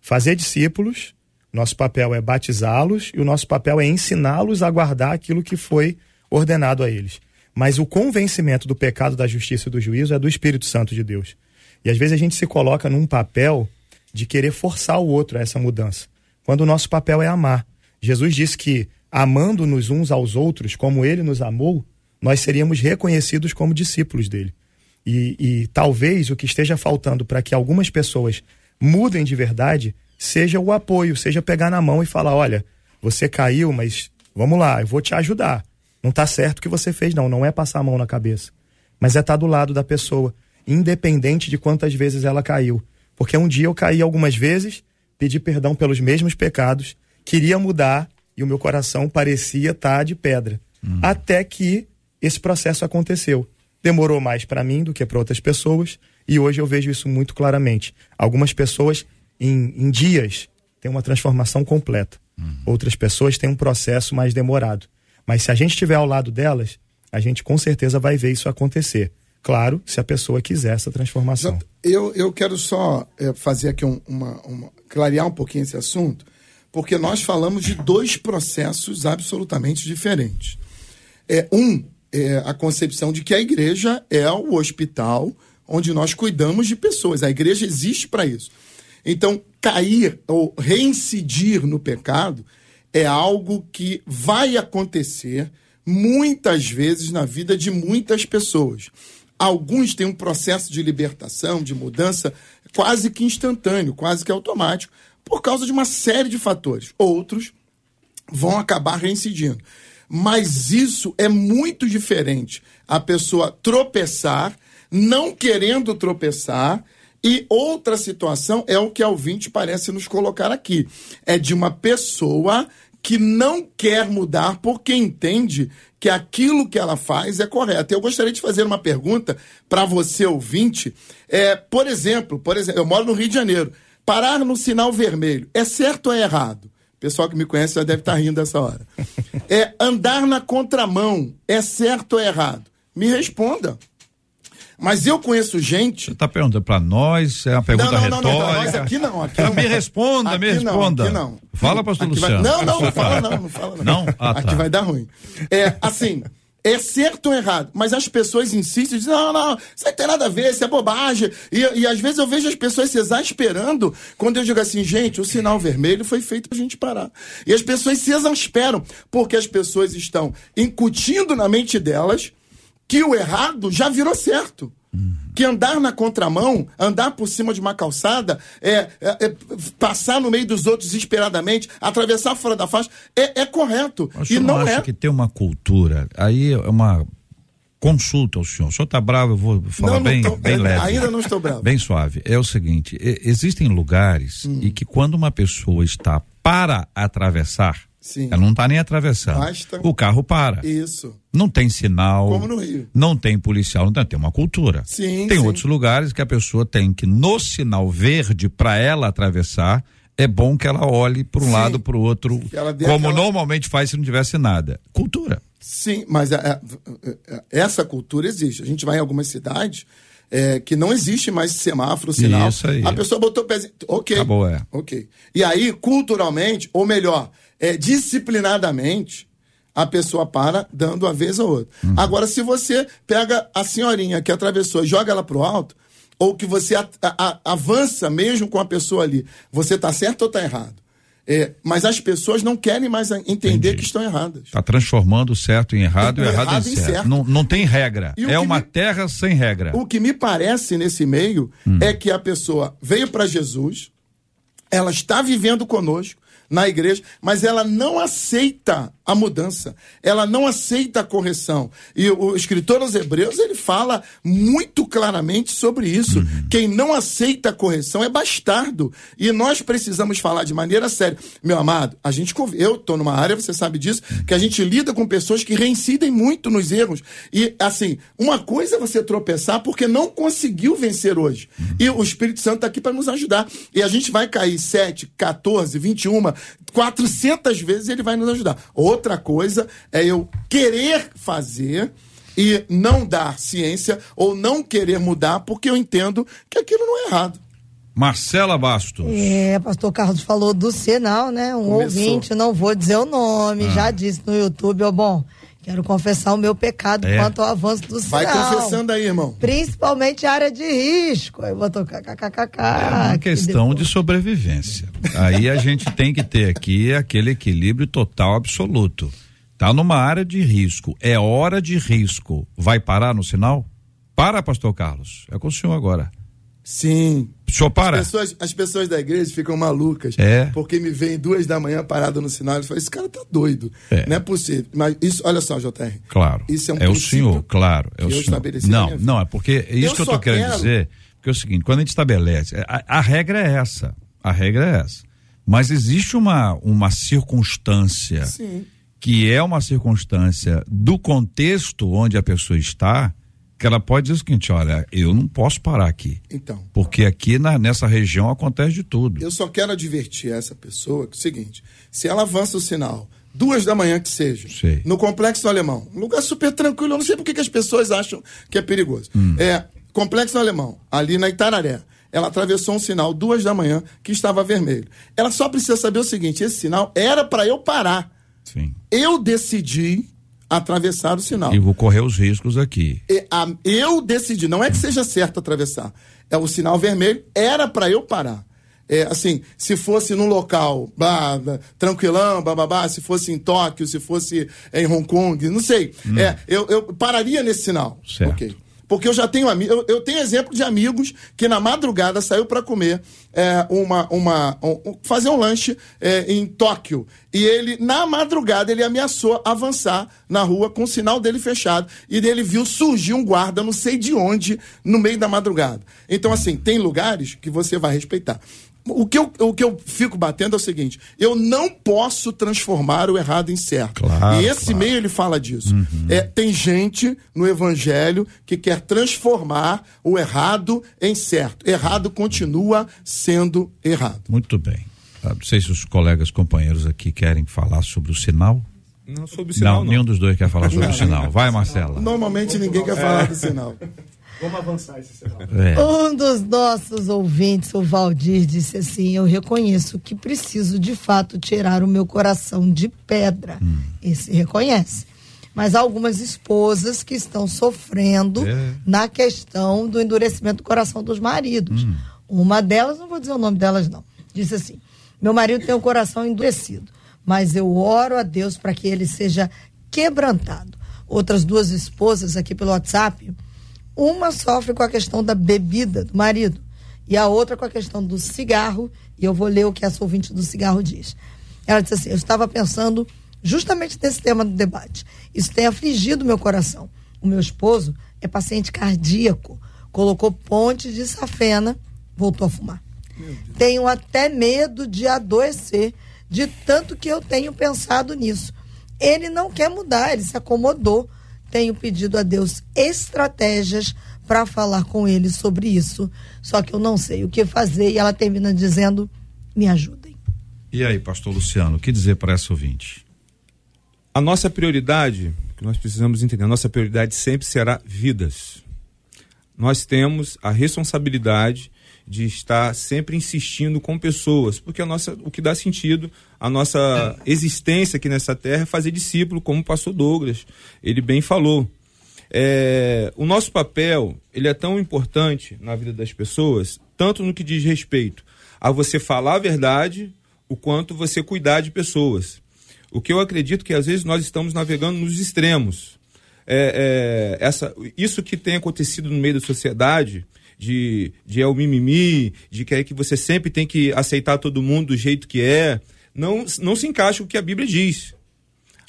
fazer discípulos, nosso papel é batizá-los e o nosso papel é ensiná-los a guardar aquilo que foi ordenado a eles. Mas o convencimento do pecado, da justiça e do juízo é do Espírito Santo de Deus. E às vezes a gente se coloca num papel de querer forçar o outro a essa mudança quando o nosso papel é amar. Jesus disse que, amando-nos uns aos outros como ele nos amou, nós seríamos reconhecidos como discípulos dele. E, e talvez o que esteja faltando para que algumas pessoas mudem de verdade seja o apoio, seja pegar na mão e falar: olha, você caiu, mas vamos lá, eu vou te ajudar. Não está certo o que você fez, não. Não é passar a mão na cabeça. Mas é estar tá do lado da pessoa, independente de quantas vezes ela caiu. Porque um dia eu caí algumas vezes pedi perdão pelos mesmos pecados, queria mudar e o meu coração parecia estar tá de pedra. Hum. Até que esse processo aconteceu. Demorou mais para mim do que para outras pessoas e hoje eu vejo isso muito claramente. Algumas pessoas, em, em dias, têm uma transformação completa. Hum. Outras pessoas têm um processo mais demorado. Mas se a gente estiver ao lado delas, a gente com certeza vai ver isso acontecer. Claro, se a pessoa quiser essa transformação. Eu, eu quero só é, fazer aqui um, uma, uma, clarear um pouquinho esse assunto, porque nós falamos de dois processos absolutamente diferentes. É, um é a concepção de que a igreja é o hospital onde nós cuidamos de pessoas. A igreja existe para isso. Então, cair ou reincidir no pecado é algo que vai acontecer muitas vezes na vida de muitas pessoas. Alguns têm um processo de libertação, de mudança quase que instantâneo, quase que automático, por causa de uma série de fatores. Outros vão acabar reincidindo. Mas isso é muito diferente. A pessoa tropeçar, não querendo tropeçar, e outra situação é o que a ouvinte parece nos colocar aqui. É de uma pessoa que não quer mudar porque entende que aquilo que ela faz é correto. Eu gostaria de fazer uma pergunta para você ouvinte. É, por exemplo, por exemplo, eu moro no Rio de Janeiro. Parar no sinal vermelho é certo ou é errado? O pessoal que me conhece já deve estar tá rindo dessa hora. É andar na contramão é certo ou é errado? Me responda. Mas eu conheço gente. Você está perguntando para nós? É uma pergunta não, não, retórica? Não, não, nós aqui não. Aqui não. Me responda, aqui me responda. Não, aqui não. Fala, pastor aqui Luciano. Vai... Não, não, não fala não, não fala não. não? Ah, tá. Aqui vai dar ruim. É, assim, é certo ou errado, mas as pessoas insistem, dizem, não, não, isso não tem nada a ver, isso é bobagem. E, e às vezes eu vejo as pessoas se exasperando quando eu digo assim, gente, o sinal vermelho foi feito pra gente parar. E as pessoas se exasperam, porque as pessoas estão incutindo na mente delas que o errado já virou certo. Que andar na contramão, andar por cima de uma calçada, é, é- é passar no meio dos outros desesperadamente, atravessar fora da faixa, é, é correto. O E senhor não acha é. que tem uma cultura, aí é uma consulta ao senhor. O senhor tá bravo, eu vou falar Não, não bem, tô- bem leve. ainda não estou bravo. Bem suave. É o seguinte, existem lugares Hum. em que quando uma pessoa está para atravessar, Sim. ela não está nem atravessando. Basta- O carro para. Isso. Não tem sinal. Como no Rio. Não tem policial, não tem, tem uma cultura. Sim, tem sim. outros lugares que a pessoa tem que no sinal verde para ela atravessar, é bom que ela olhe para um Sim. lado para o outro, como aquela- normalmente faz se não tivesse nada. Cultura. Sim, mas a- a- a- essa cultura existe. A gente vai em algumas cidades é, que não existe mais semáforo, sinal. Isso aí. A pessoa botou o pezinho. Ok. Acabou, é. Ok. E aí, culturalmente, ou melhor, é, disciplinadamente, a pessoa para dando a vez ou outra. Uhum. Agora, se você pega a senhorinha que atravessou e joga ela pro alto, ou que você a- a- avança mesmo com a pessoa ali, você tá certo ou tá errado? É, mas as pessoas não querem mais entender Entendi. que estão erradas. Está transformando o certo em errado e o errado, errado em certo. certo. Não, não tem regra. É uma me- terra sem regra. O que me parece nesse meio é que a pessoa veio para Jesus, ela está vivendo conosco na igreja, mas ela não aceita a mudança, ela não aceita a correção. E o escritor aos Hebreus ele fala muito claramente sobre isso. Quem não aceita a correção é bastardo. E nós precisamos falar de maneira séria. Meu amado, a gente eu estou numa área, você sabe disso, que a gente lida com pessoas que reincidem muito nos erros. E assim, uma coisa é você tropeçar porque não conseguiu vencer hoje. E o Espírito Santo está aqui para nos ajudar. E a gente vai cair 7, 14, 21, 400 vezes ele vai nos ajudar. Outra coisa é eu querer fazer e não dar ciência ou não querer mudar porque eu entendo que aquilo não é errado. Marcela Bastos. É, pastor Carlos falou do sinal, né? Um Começou. ouvinte, não vou dizer o nome, já disse no YouTube, ó, bom, quero confessar o meu pecado É. quanto ao avanço do sinal. Vai confessando aí, irmão. Principalmente área de risco. Aí botou kkkk. É uma questão de sobrevivência. Aí a gente tem que ter aqui aquele equilíbrio total absoluto. Tá numa área de risco, é hora de risco. Vai parar no sinal? Para, pastor Carlos. É com o senhor agora. Sim. O senhor para? As pessoas, as pessoas da igreja ficam malucas. É. Porque me veem duas da manhã parado no sinal e falam, esse cara tá doido. É. Não é possível. Mas isso, olha só, JR. Claro. Isso é um é o senhor, claro. É o eu senhor. Não, não, é porque é isso Eu que eu tô querendo quero- dizer. Porque é o seguinte, quando a gente estabelece, a, a regra é essa. A regra é essa. Mas existe uma, uma circunstância Sim. que é uma circunstância do contexto onde a pessoa está, que ela pode dizer o seguinte, olha, eu não posso parar aqui. Então, Porque aqui na, nessa região acontece de tudo. eu só quero advertir essa pessoa que é o seguinte: se ela avança o sinal, duas da manhã que seja, Sei. no Complexo Alemão, um lugar super tranquilo, eu não sei por que as pessoas acham que é perigoso. Hum. É, Complexo Alemão, ali na Itararé. Ela atravessou um sinal duas da manhã que estava vermelho. Ela só precisa saber o seguinte: esse sinal era para eu parar. Sim. Eu decidi atravessar o sinal. E vou correr os riscos aqui. E, a- eu decidi, não é que seja certo atravessar. É o sinal vermelho, era para eu parar. É, assim, se fosse num local tranquilão, bababá, se fosse em Tóquio, se fosse em Hong Kong, não sei. É, eu, eu pararia nesse sinal. Certo. Ok. Porque eu já tenho eu, eu tenho exemplo de amigos que na madrugada saiu para comer é, uma, uma um- um- fazer um lanche é, em Tóquio e ele na madrugada ele ameaçou avançar na rua com o sinal dele fechado e ele viu surgir um guarda não sei de onde no meio da madrugada. Então assim tem lugares que você vai respeitar. O que, eu, o que eu fico batendo é o seguinte: eu não posso transformar o errado em certo. Claro, e esse claro. meio ele fala disso. É, tem gente no evangelho que quer transformar o errado em certo. Errado continua sendo errado. Muito bem. Ah, Não sei se os colegas companheiros aqui querem falar sobre o sinal. Não, sobre o sinal, não, não. nenhum dos dois quer falar sobre o sinal. Vai, Marcela. Normalmente ninguém quer falar do sinal. Vamos avançar esse sinal. É. Um dos nossos ouvintes, o Valdir, disse assim: Eu reconheço que preciso de fato tirar o meu coração de pedra. Esse reconhece. mas há algumas esposas que estão sofrendo É. na questão do endurecimento do coração dos maridos. Hum. Uma delas, não vou dizer o nome delas, não, disse assim: meu marido tem o coração endurecido, mas eu oro a Deus para que ele seja quebrantado. Outras duas esposas aqui pelo WhatsApp, uma sofre com a questão da bebida do marido e a outra com a questão do cigarro, e eu vou ler o que essa ouvinte do cigarro diz. Ela disse assim: Eu estava pensando justamente nesse tema do debate. Isso tem afligido meu coração. O meu esposo é paciente cardíaco, colocou ponte de safena, voltou a fumar. Tenho até medo de adoecer, de tanto que eu tenho pensado nisso. Ele não quer mudar, ele se acomodou. Tenho pedido a Deus estratégias para falar com ele sobre isso. Só que eu não sei o que fazer e ela termina dizendo: me ajudem. E aí, pastor Luciano, o que dizer para essa ouvinte? A nossa prioridade, que nós precisamos entender, a nossa prioridade sempre será vidas. Nós temos a responsabilidade de estar sempre insistindo com pessoas, porque a nossa, o que dá sentido à nossa existência aqui nessa terra é fazer discípulo, como o pastor Douglas, ele bem falou. É, o nosso papel, ele é tão importante na vida das pessoas, tanto no que diz respeito a você falar a verdade, o quanto você cuidar de pessoas. O que eu acredito que às vezes nós estamos navegando nos extremos. É, é, essa, isso que tem acontecido no meio da sociedade, de, de é o mimimi, de que é que você sempre tem que aceitar todo mundo do jeito que é, não, não se encaixa o que a Bíblia diz.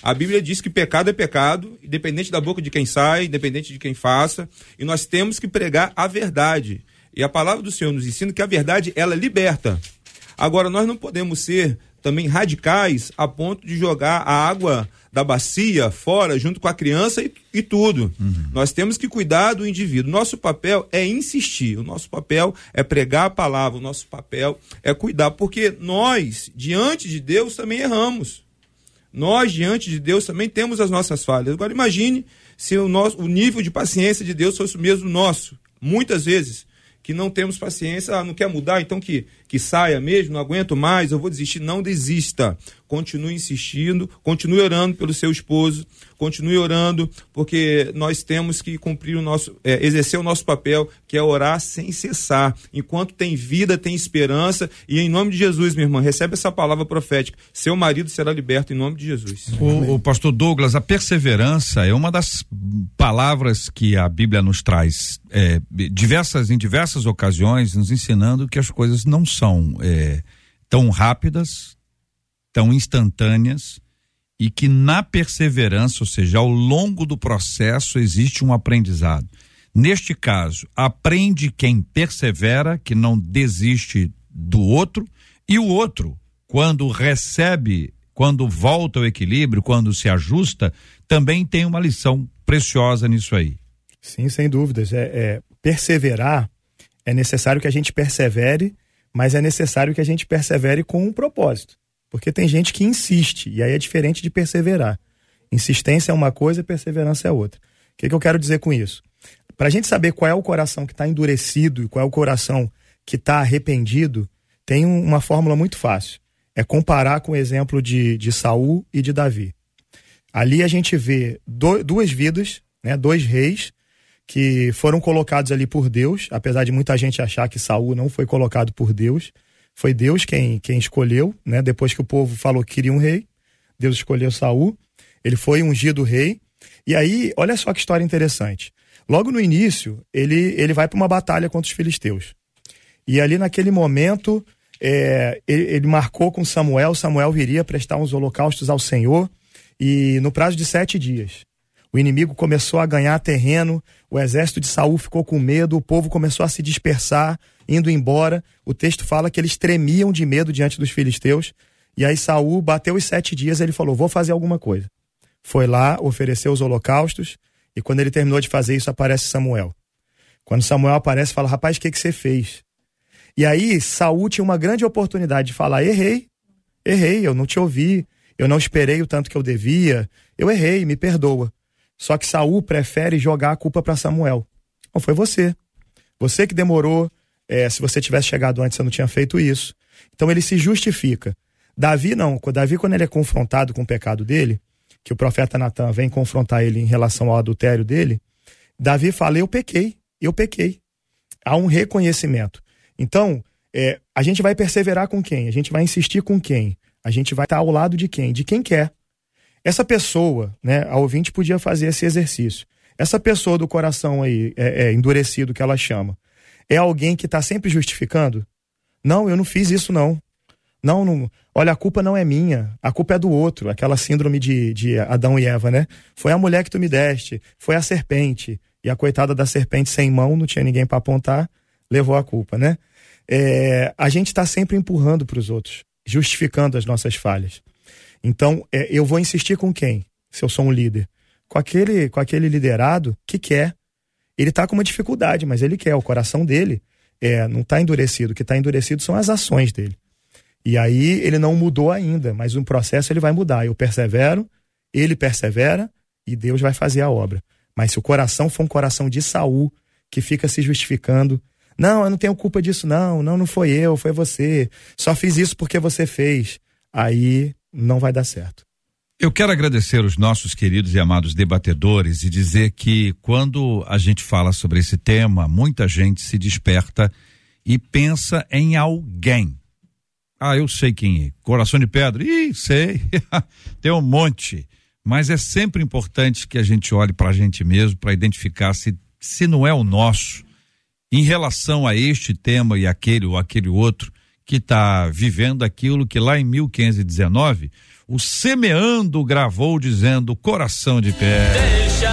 A Bíblia diz que pecado é pecado, independente da boca de quem sai, independente de quem faça, e nós temos que pregar a verdade. E a palavra do Senhor nos ensina que a verdade ela liberta. Agora nós não podemos ser também radicais a ponto de jogar a água da bacia fora junto com a criança e, e tudo. Nós temos que cuidar do indivíduo. Nosso papel é insistir, o nosso papel é pregar a palavra, o nosso papel é cuidar, porque nós, diante de Deus, também erramos. Nós, diante de Deus, também temos as nossas falhas. Agora, imagine se o, nosso, o nível de paciência de Deus fosse o mesmo nosso. Muitas vezes, que não temos paciência, ah, não quer mudar, então que, que saia mesmo, não aguento mais, eu vou desistir. Não desista. Continue insistindo, continue orando pelo seu esposo, continue orando, porque nós temos que cumprir o nosso, é, exercer o nosso papel, que é orar sem cessar. Enquanto tem vida, tem esperança, e em nome de Jesus, minha irmã, recebe essa palavra profética. Seu marido será liberto em nome de Jesus. O, o pastor Douglas, a perseverança é uma das palavras que a Bíblia nos traz é, diversas, em diversas ocasiões, nos ensinando que as coisas não são é, tão rápidas, tão instantâneas e que na perseverança, ou seja, ao longo do processo, existe um aprendizado. Neste caso, aprende quem persevera, que não desiste do outro, e o outro, quando recebe, quando volta ao equilíbrio, quando se ajusta, também tem uma lição preciosa nisso aí. Sim, sem dúvidas. É, é, perseverar é necessário que a gente persevere, mas é necessário que a gente persevere com um propósito. Porque tem gente que insiste, e aí é diferente de perseverar. Insistência é uma coisa, perseverança é outra. O que, que eu quero dizer com isso? Para a gente saber qual é o coração que está endurecido e qual é o coração que está arrependido, tem um- uma fórmula muito fácil. É comparar com o exemplo de, de Saul e de Davi. Ali a gente vê do- duas vidas, né, dois reis que foram colocados ali por Deus, apesar de muita gente achar que Saul não foi colocado por Deus. Foi Deus quem, quem escolheu, né? Depois que o povo falou que queria um rei, Deus escolheu Saul. Ele foi ungido rei. E aí, olha só que história interessante. Logo no início, ele, ele vai para uma batalha contra os filisteus. E ali naquele momento, é, ele, ele marcou com Samuel. Samuel viria prestar uns holocaustos ao Senhor. E no prazo de sete dias, o inimigo começou a ganhar terreno, o exército de Saul ficou com medo, o povo começou a se dispersar, indo embora. O texto fala que eles tremiam de medo diante dos filisteus. E aí Saul bateu os sete dias, ele falou: "Vou fazer alguma coisa". Foi lá, ofereceu os holocaustos, e quando ele terminou de fazer isso, aparece Samuel. Quando Samuel aparece, fala: "Rapaz, o que que você fez?" E aí Saul tinha uma grande oportunidade de falar: "Errei. Errei, eu não te ouvi, eu não esperei o tanto que eu devia, eu errei, me perdoa". Só que Saul prefere jogar a culpa para Samuel. Não foi você. Você que demorou. é, se você tivesse chegado antes, você não tinha feito isso. Então ele se justifica. Davi não. Davi, quando ele é confrontado com o pecado dele, que o profeta Natan vem confrontar ele em relação ao adultério dele, Davi fala: Eu pequei, eu pequei. Há um reconhecimento. Então, é, a gente vai perseverar com quem? A gente vai insistir com quem? A gente vai estar ao lado de quem? De quem quer. Essa pessoa, né, a ouvinte podia fazer esse exercício. Essa pessoa do coração aí, é, é endurecido que ela chama, é alguém que está sempre justificando? Não, eu não fiz isso não. Não, não. Olha, a culpa não é minha, a culpa é do outro. Aquela síndrome de, de Adão e Eva, né? Foi a mulher que tu me deste, foi a serpente. E a coitada da serpente sem mão, não tinha ninguém para apontar, levou a culpa, né? É, a gente está sempre empurrando para os outros, justificando as nossas falhas. Então, é, eu vou insistir com quem? Se eu sou um líder, com aquele, com aquele liderado que quer. Ele está com uma dificuldade, mas ele quer. O coração dele é, não está endurecido. O que está endurecido são as ações dele. E aí ele não mudou ainda, mas no processo ele vai mudar. Eu persevero, ele persevera e Deus vai fazer a obra. Mas se o coração for um coração de Saul, que fica se justificando, não, eu não tenho culpa disso, não, não, não foi eu, foi você. Só fiz isso porque você fez. Aí não vai dar certo. Eu quero agradecer os nossos queridos e amados debatedores e dizer que quando a gente fala sobre esse tema, muita gente se desperta e pensa em alguém. Ah, eu sei quem é. Coração de pedra. Ih, sei. Tem um monte. Mas é sempre importante que a gente olhe para a gente mesmo para identificar se, se não é o nosso em relação a este tema e aquele ou aquele outro que está vivendo aquilo que lá em 1519 o Semeando gravou dizendo coração de pé. Deixa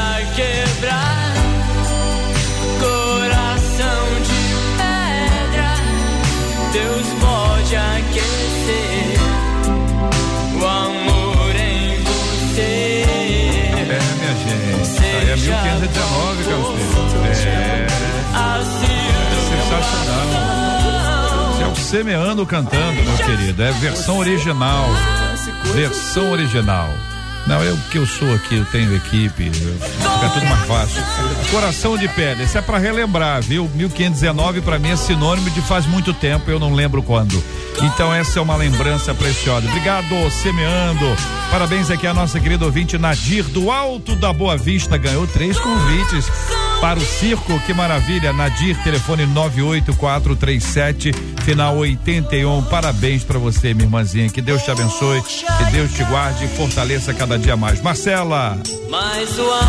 Semeando cantando, meu querido. É versão original. Versão original. Não, eu que eu sou aqui, eu tenho equipe, fica tudo mais fácil. Coração de pedra, isso é para relembrar, viu? 1519 para mim é sinônimo de faz muito tempo, eu não lembro quando. Então essa é uma lembrança preciosa. Obrigado, semeando. Parabéns aqui a nossa querida ouvinte Nadir do Alto da Boa Vista ganhou três convites para o circo, que maravilha. Nadir, telefone 98437 final 81. Parabéns para você, minha irmãzinha. Que Deus te abençoe, que Deus te guarde e fortaleça cada dia mais. Marcela.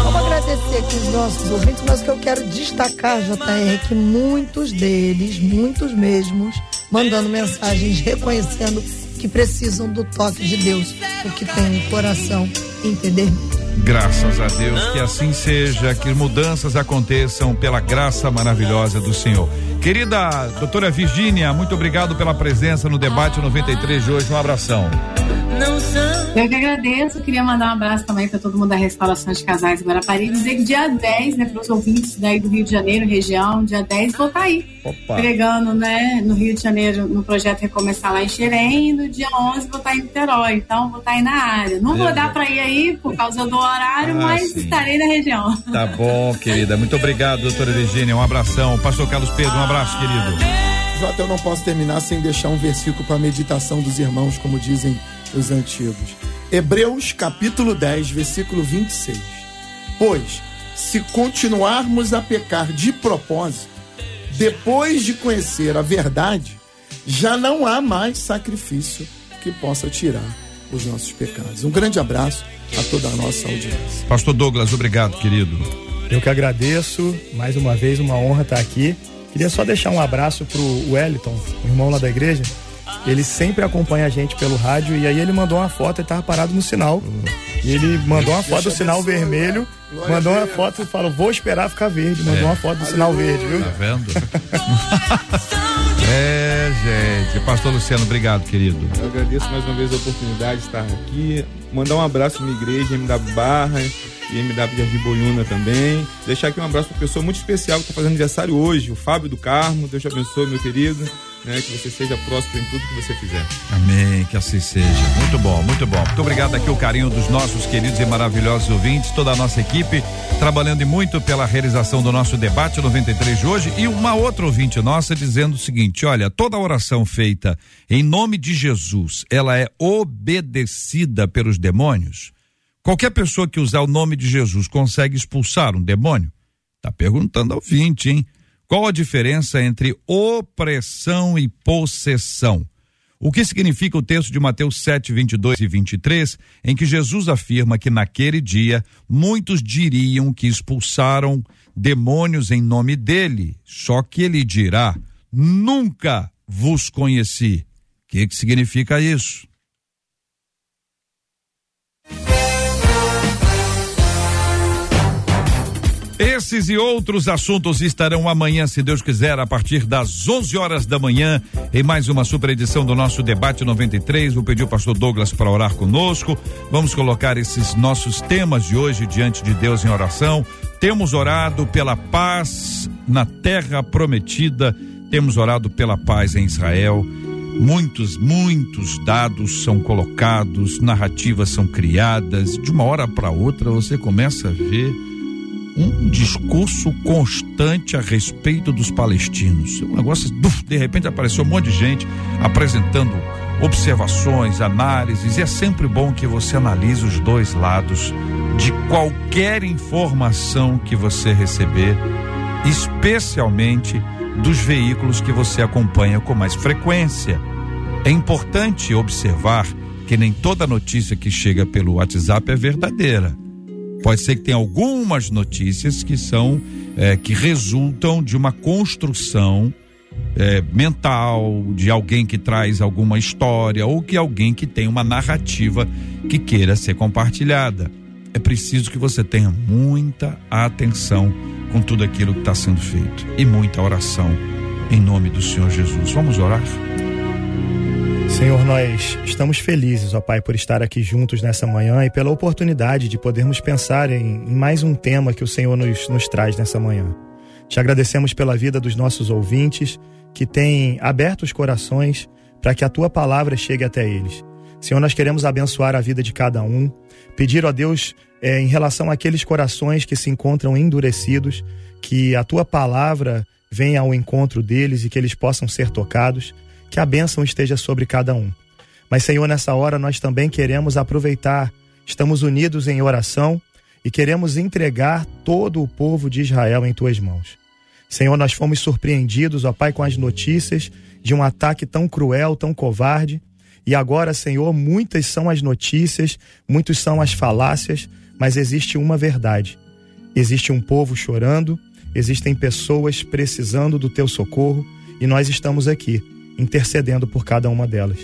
Vamos agradecer aqui os nossos ouvintes, mas o que eu quero destacar, JR, é que muitos deles, muitos mesmos, mandando mensagens reconhecendo que precisam do toque de Deus, porque tem um coração empedernido. Graças a Deus, que assim seja, que mudanças aconteçam pela graça maravilhosa do Senhor. Querida doutora Virgínia, muito obrigado pela presença no debate 93 de hoje. Um abração. Eu que agradeço, queria mandar um abraço também para todo mundo da Restauração de Casais Guarapari e dizer que dia 10, né, para os ouvintes daí do Rio de Janeiro, região, dia 10 vou estar tá aí, Opa. pregando, né, no Rio de Janeiro, no projeto Recomeçar lá em Xerém, e no dia 11 vou estar tá em Niterói, então vou estar tá aí na área. Não vou dar para ir aí por causa do horário, Ah, mas sim. estarei na região. Tá bom, querida. Muito obrigado, doutora Virgínia. Um abração. Pastor Carlos Pedro, um abraço, querido. Jota, eu não posso terminar sem deixar um versículo para a meditação dos irmãos, como dizem os antigos. Hebreus capítulo 10, versículo 26. Pois, se continuarmos a pecar de propósito, depois de conhecer a verdade, já não há mais sacrifício que possa tirar os nossos pecados. Um grande abraço a toda a nossa audiência. Pastor Douglas, obrigado, querido. Eu que agradeço, mais uma vez, uma honra estar aqui. Queria só deixar um abraço pro Wellington, o irmão lá da igreja. Ele sempre acompanha a gente pelo rádio e aí ele mandou uma foto, ele tava parado no sinal. E ele mandou uma foto do sinal vermelho, mandou uma foto e falou: vou esperar ficar verde. Mandou É. uma foto do sinal verde, viu? Tá vendo? é, gente. Pastor Luciano, obrigado, querido. Eu agradeço mais uma vez a oportunidade de estar aqui. Mandar um abraço minha igreja, MW Barra e MW de Boiúna também. Deixar aqui um abraço para uma pessoa muito especial que está fazendo aniversário hoje, o Fábio do Carmo. Deus te abençoe, meu querido. Né, que você seja próspero em tudo que você fizer. Amém, que assim seja. Muito bom, muito bom. Muito obrigado aqui o carinho dos nossos queridos e maravilhosos ouvintes, toda a nossa equipe, trabalhando muito pela realização do nosso debate 93 de hoje. E uma outra ouvinte nossa dizendo o seguinte: olha, toda oração feita em nome de Jesus, ela é obedecida pelos demônios? Qualquer pessoa que usar o nome de Jesus consegue expulsar um demônio? Tá perguntando ao vinte, hein? Qual a diferença entre opressão e possessão? O que significa o texto de Mateus 7, 22 e 23, em que Jesus afirma que naquele dia muitos diriam que expulsaram demônios em nome dele, só que ele dirá: Nunca vos conheci. O que, que significa isso? Esses e outros assuntos estarão amanhã, se Deus quiser, a partir das 11 horas da manhã, em mais uma super edição do nosso debate 93. Vou pedir o pastor Douglas para orar conosco. Vamos colocar esses nossos temas de hoje diante de Deus em oração. Temos orado pela paz na terra prometida, temos orado pela paz em Israel. Muitos, muitos dados são colocados, narrativas são criadas. De uma hora para outra você começa a ver um discurso constante a respeito dos palestinos. Um negócio, de repente apareceu um monte de gente apresentando observações, análises, e é sempre bom que você analise os dois lados de qualquer informação que você receber, especialmente dos veículos que você acompanha com mais frequência. É importante observar que nem toda notícia que chega pelo WhatsApp é verdadeira. Pode ser que tenha algumas notícias que são é, que resultam de uma construção é, mental de alguém que traz alguma história ou que alguém que tem uma narrativa que queira ser compartilhada. É preciso que você tenha muita atenção com tudo aquilo que está sendo feito e muita oração em nome do Senhor Jesus. Vamos orar? Senhor, nós estamos felizes, ó Pai, por estar aqui juntos nessa manhã e pela oportunidade de podermos pensar em, mais um tema que o Senhor nos, nos traz nessa manhã. Te agradecemos pela vida dos nossos ouvintes que têm aberto os corações para que a tua palavra chegue até eles. Senhor, nós queremos abençoar a vida de cada um, pedir, ó Deus, é, em relação àqueles corações que se encontram endurecidos, que a tua palavra venha ao encontro deles e que eles possam ser tocados que a bênção esteja sobre cada um. Mas, Senhor, nessa hora nós também queremos aproveitar, estamos unidos em oração e queremos entregar todo o povo de Israel em tuas mãos. Senhor, nós fomos surpreendidos, ó Pai, com as notícias de um ataque tão cruel, tão covarde. E agora, Senhor, muitas são as notícias, muitos são as falácias, mas existe uma verdade. Existe um povo chorando, existem pessoas precisando do teu socorro e nós estamos aqui intercedendo por cada uma delas.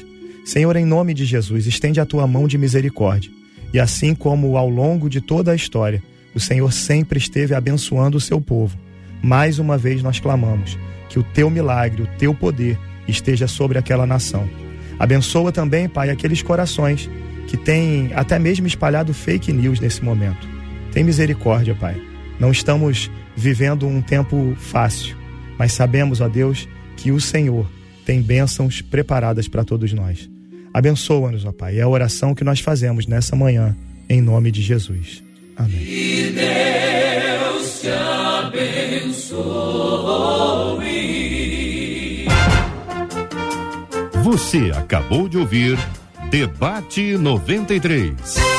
Senhor, em nome de Jesus, estende a tua mão de misericórdia. E assim como ao longo de toda a história, o Senhor sempre esteve abençoando o seu povo, mais uma vez nós clamamos que o teu milagre, o teu poder esteja sobre aquela nação. Abençoa também, Pai, aqueles corações que têm até mesmo espalhado fake news nesse momento. Tem misericórdia, Pai. Não estamos vivendo um tempo fácil, mas sabemos, ó Deus, que o Senhor tem bênçãos preparadas para todos nós. Abençoa-nos, ó Pai. É a oração que nós fazemos nessa manhã, em nome de Jesus. Amém. Que Deus te abençoe. Você acabou de ouvir Debate 93.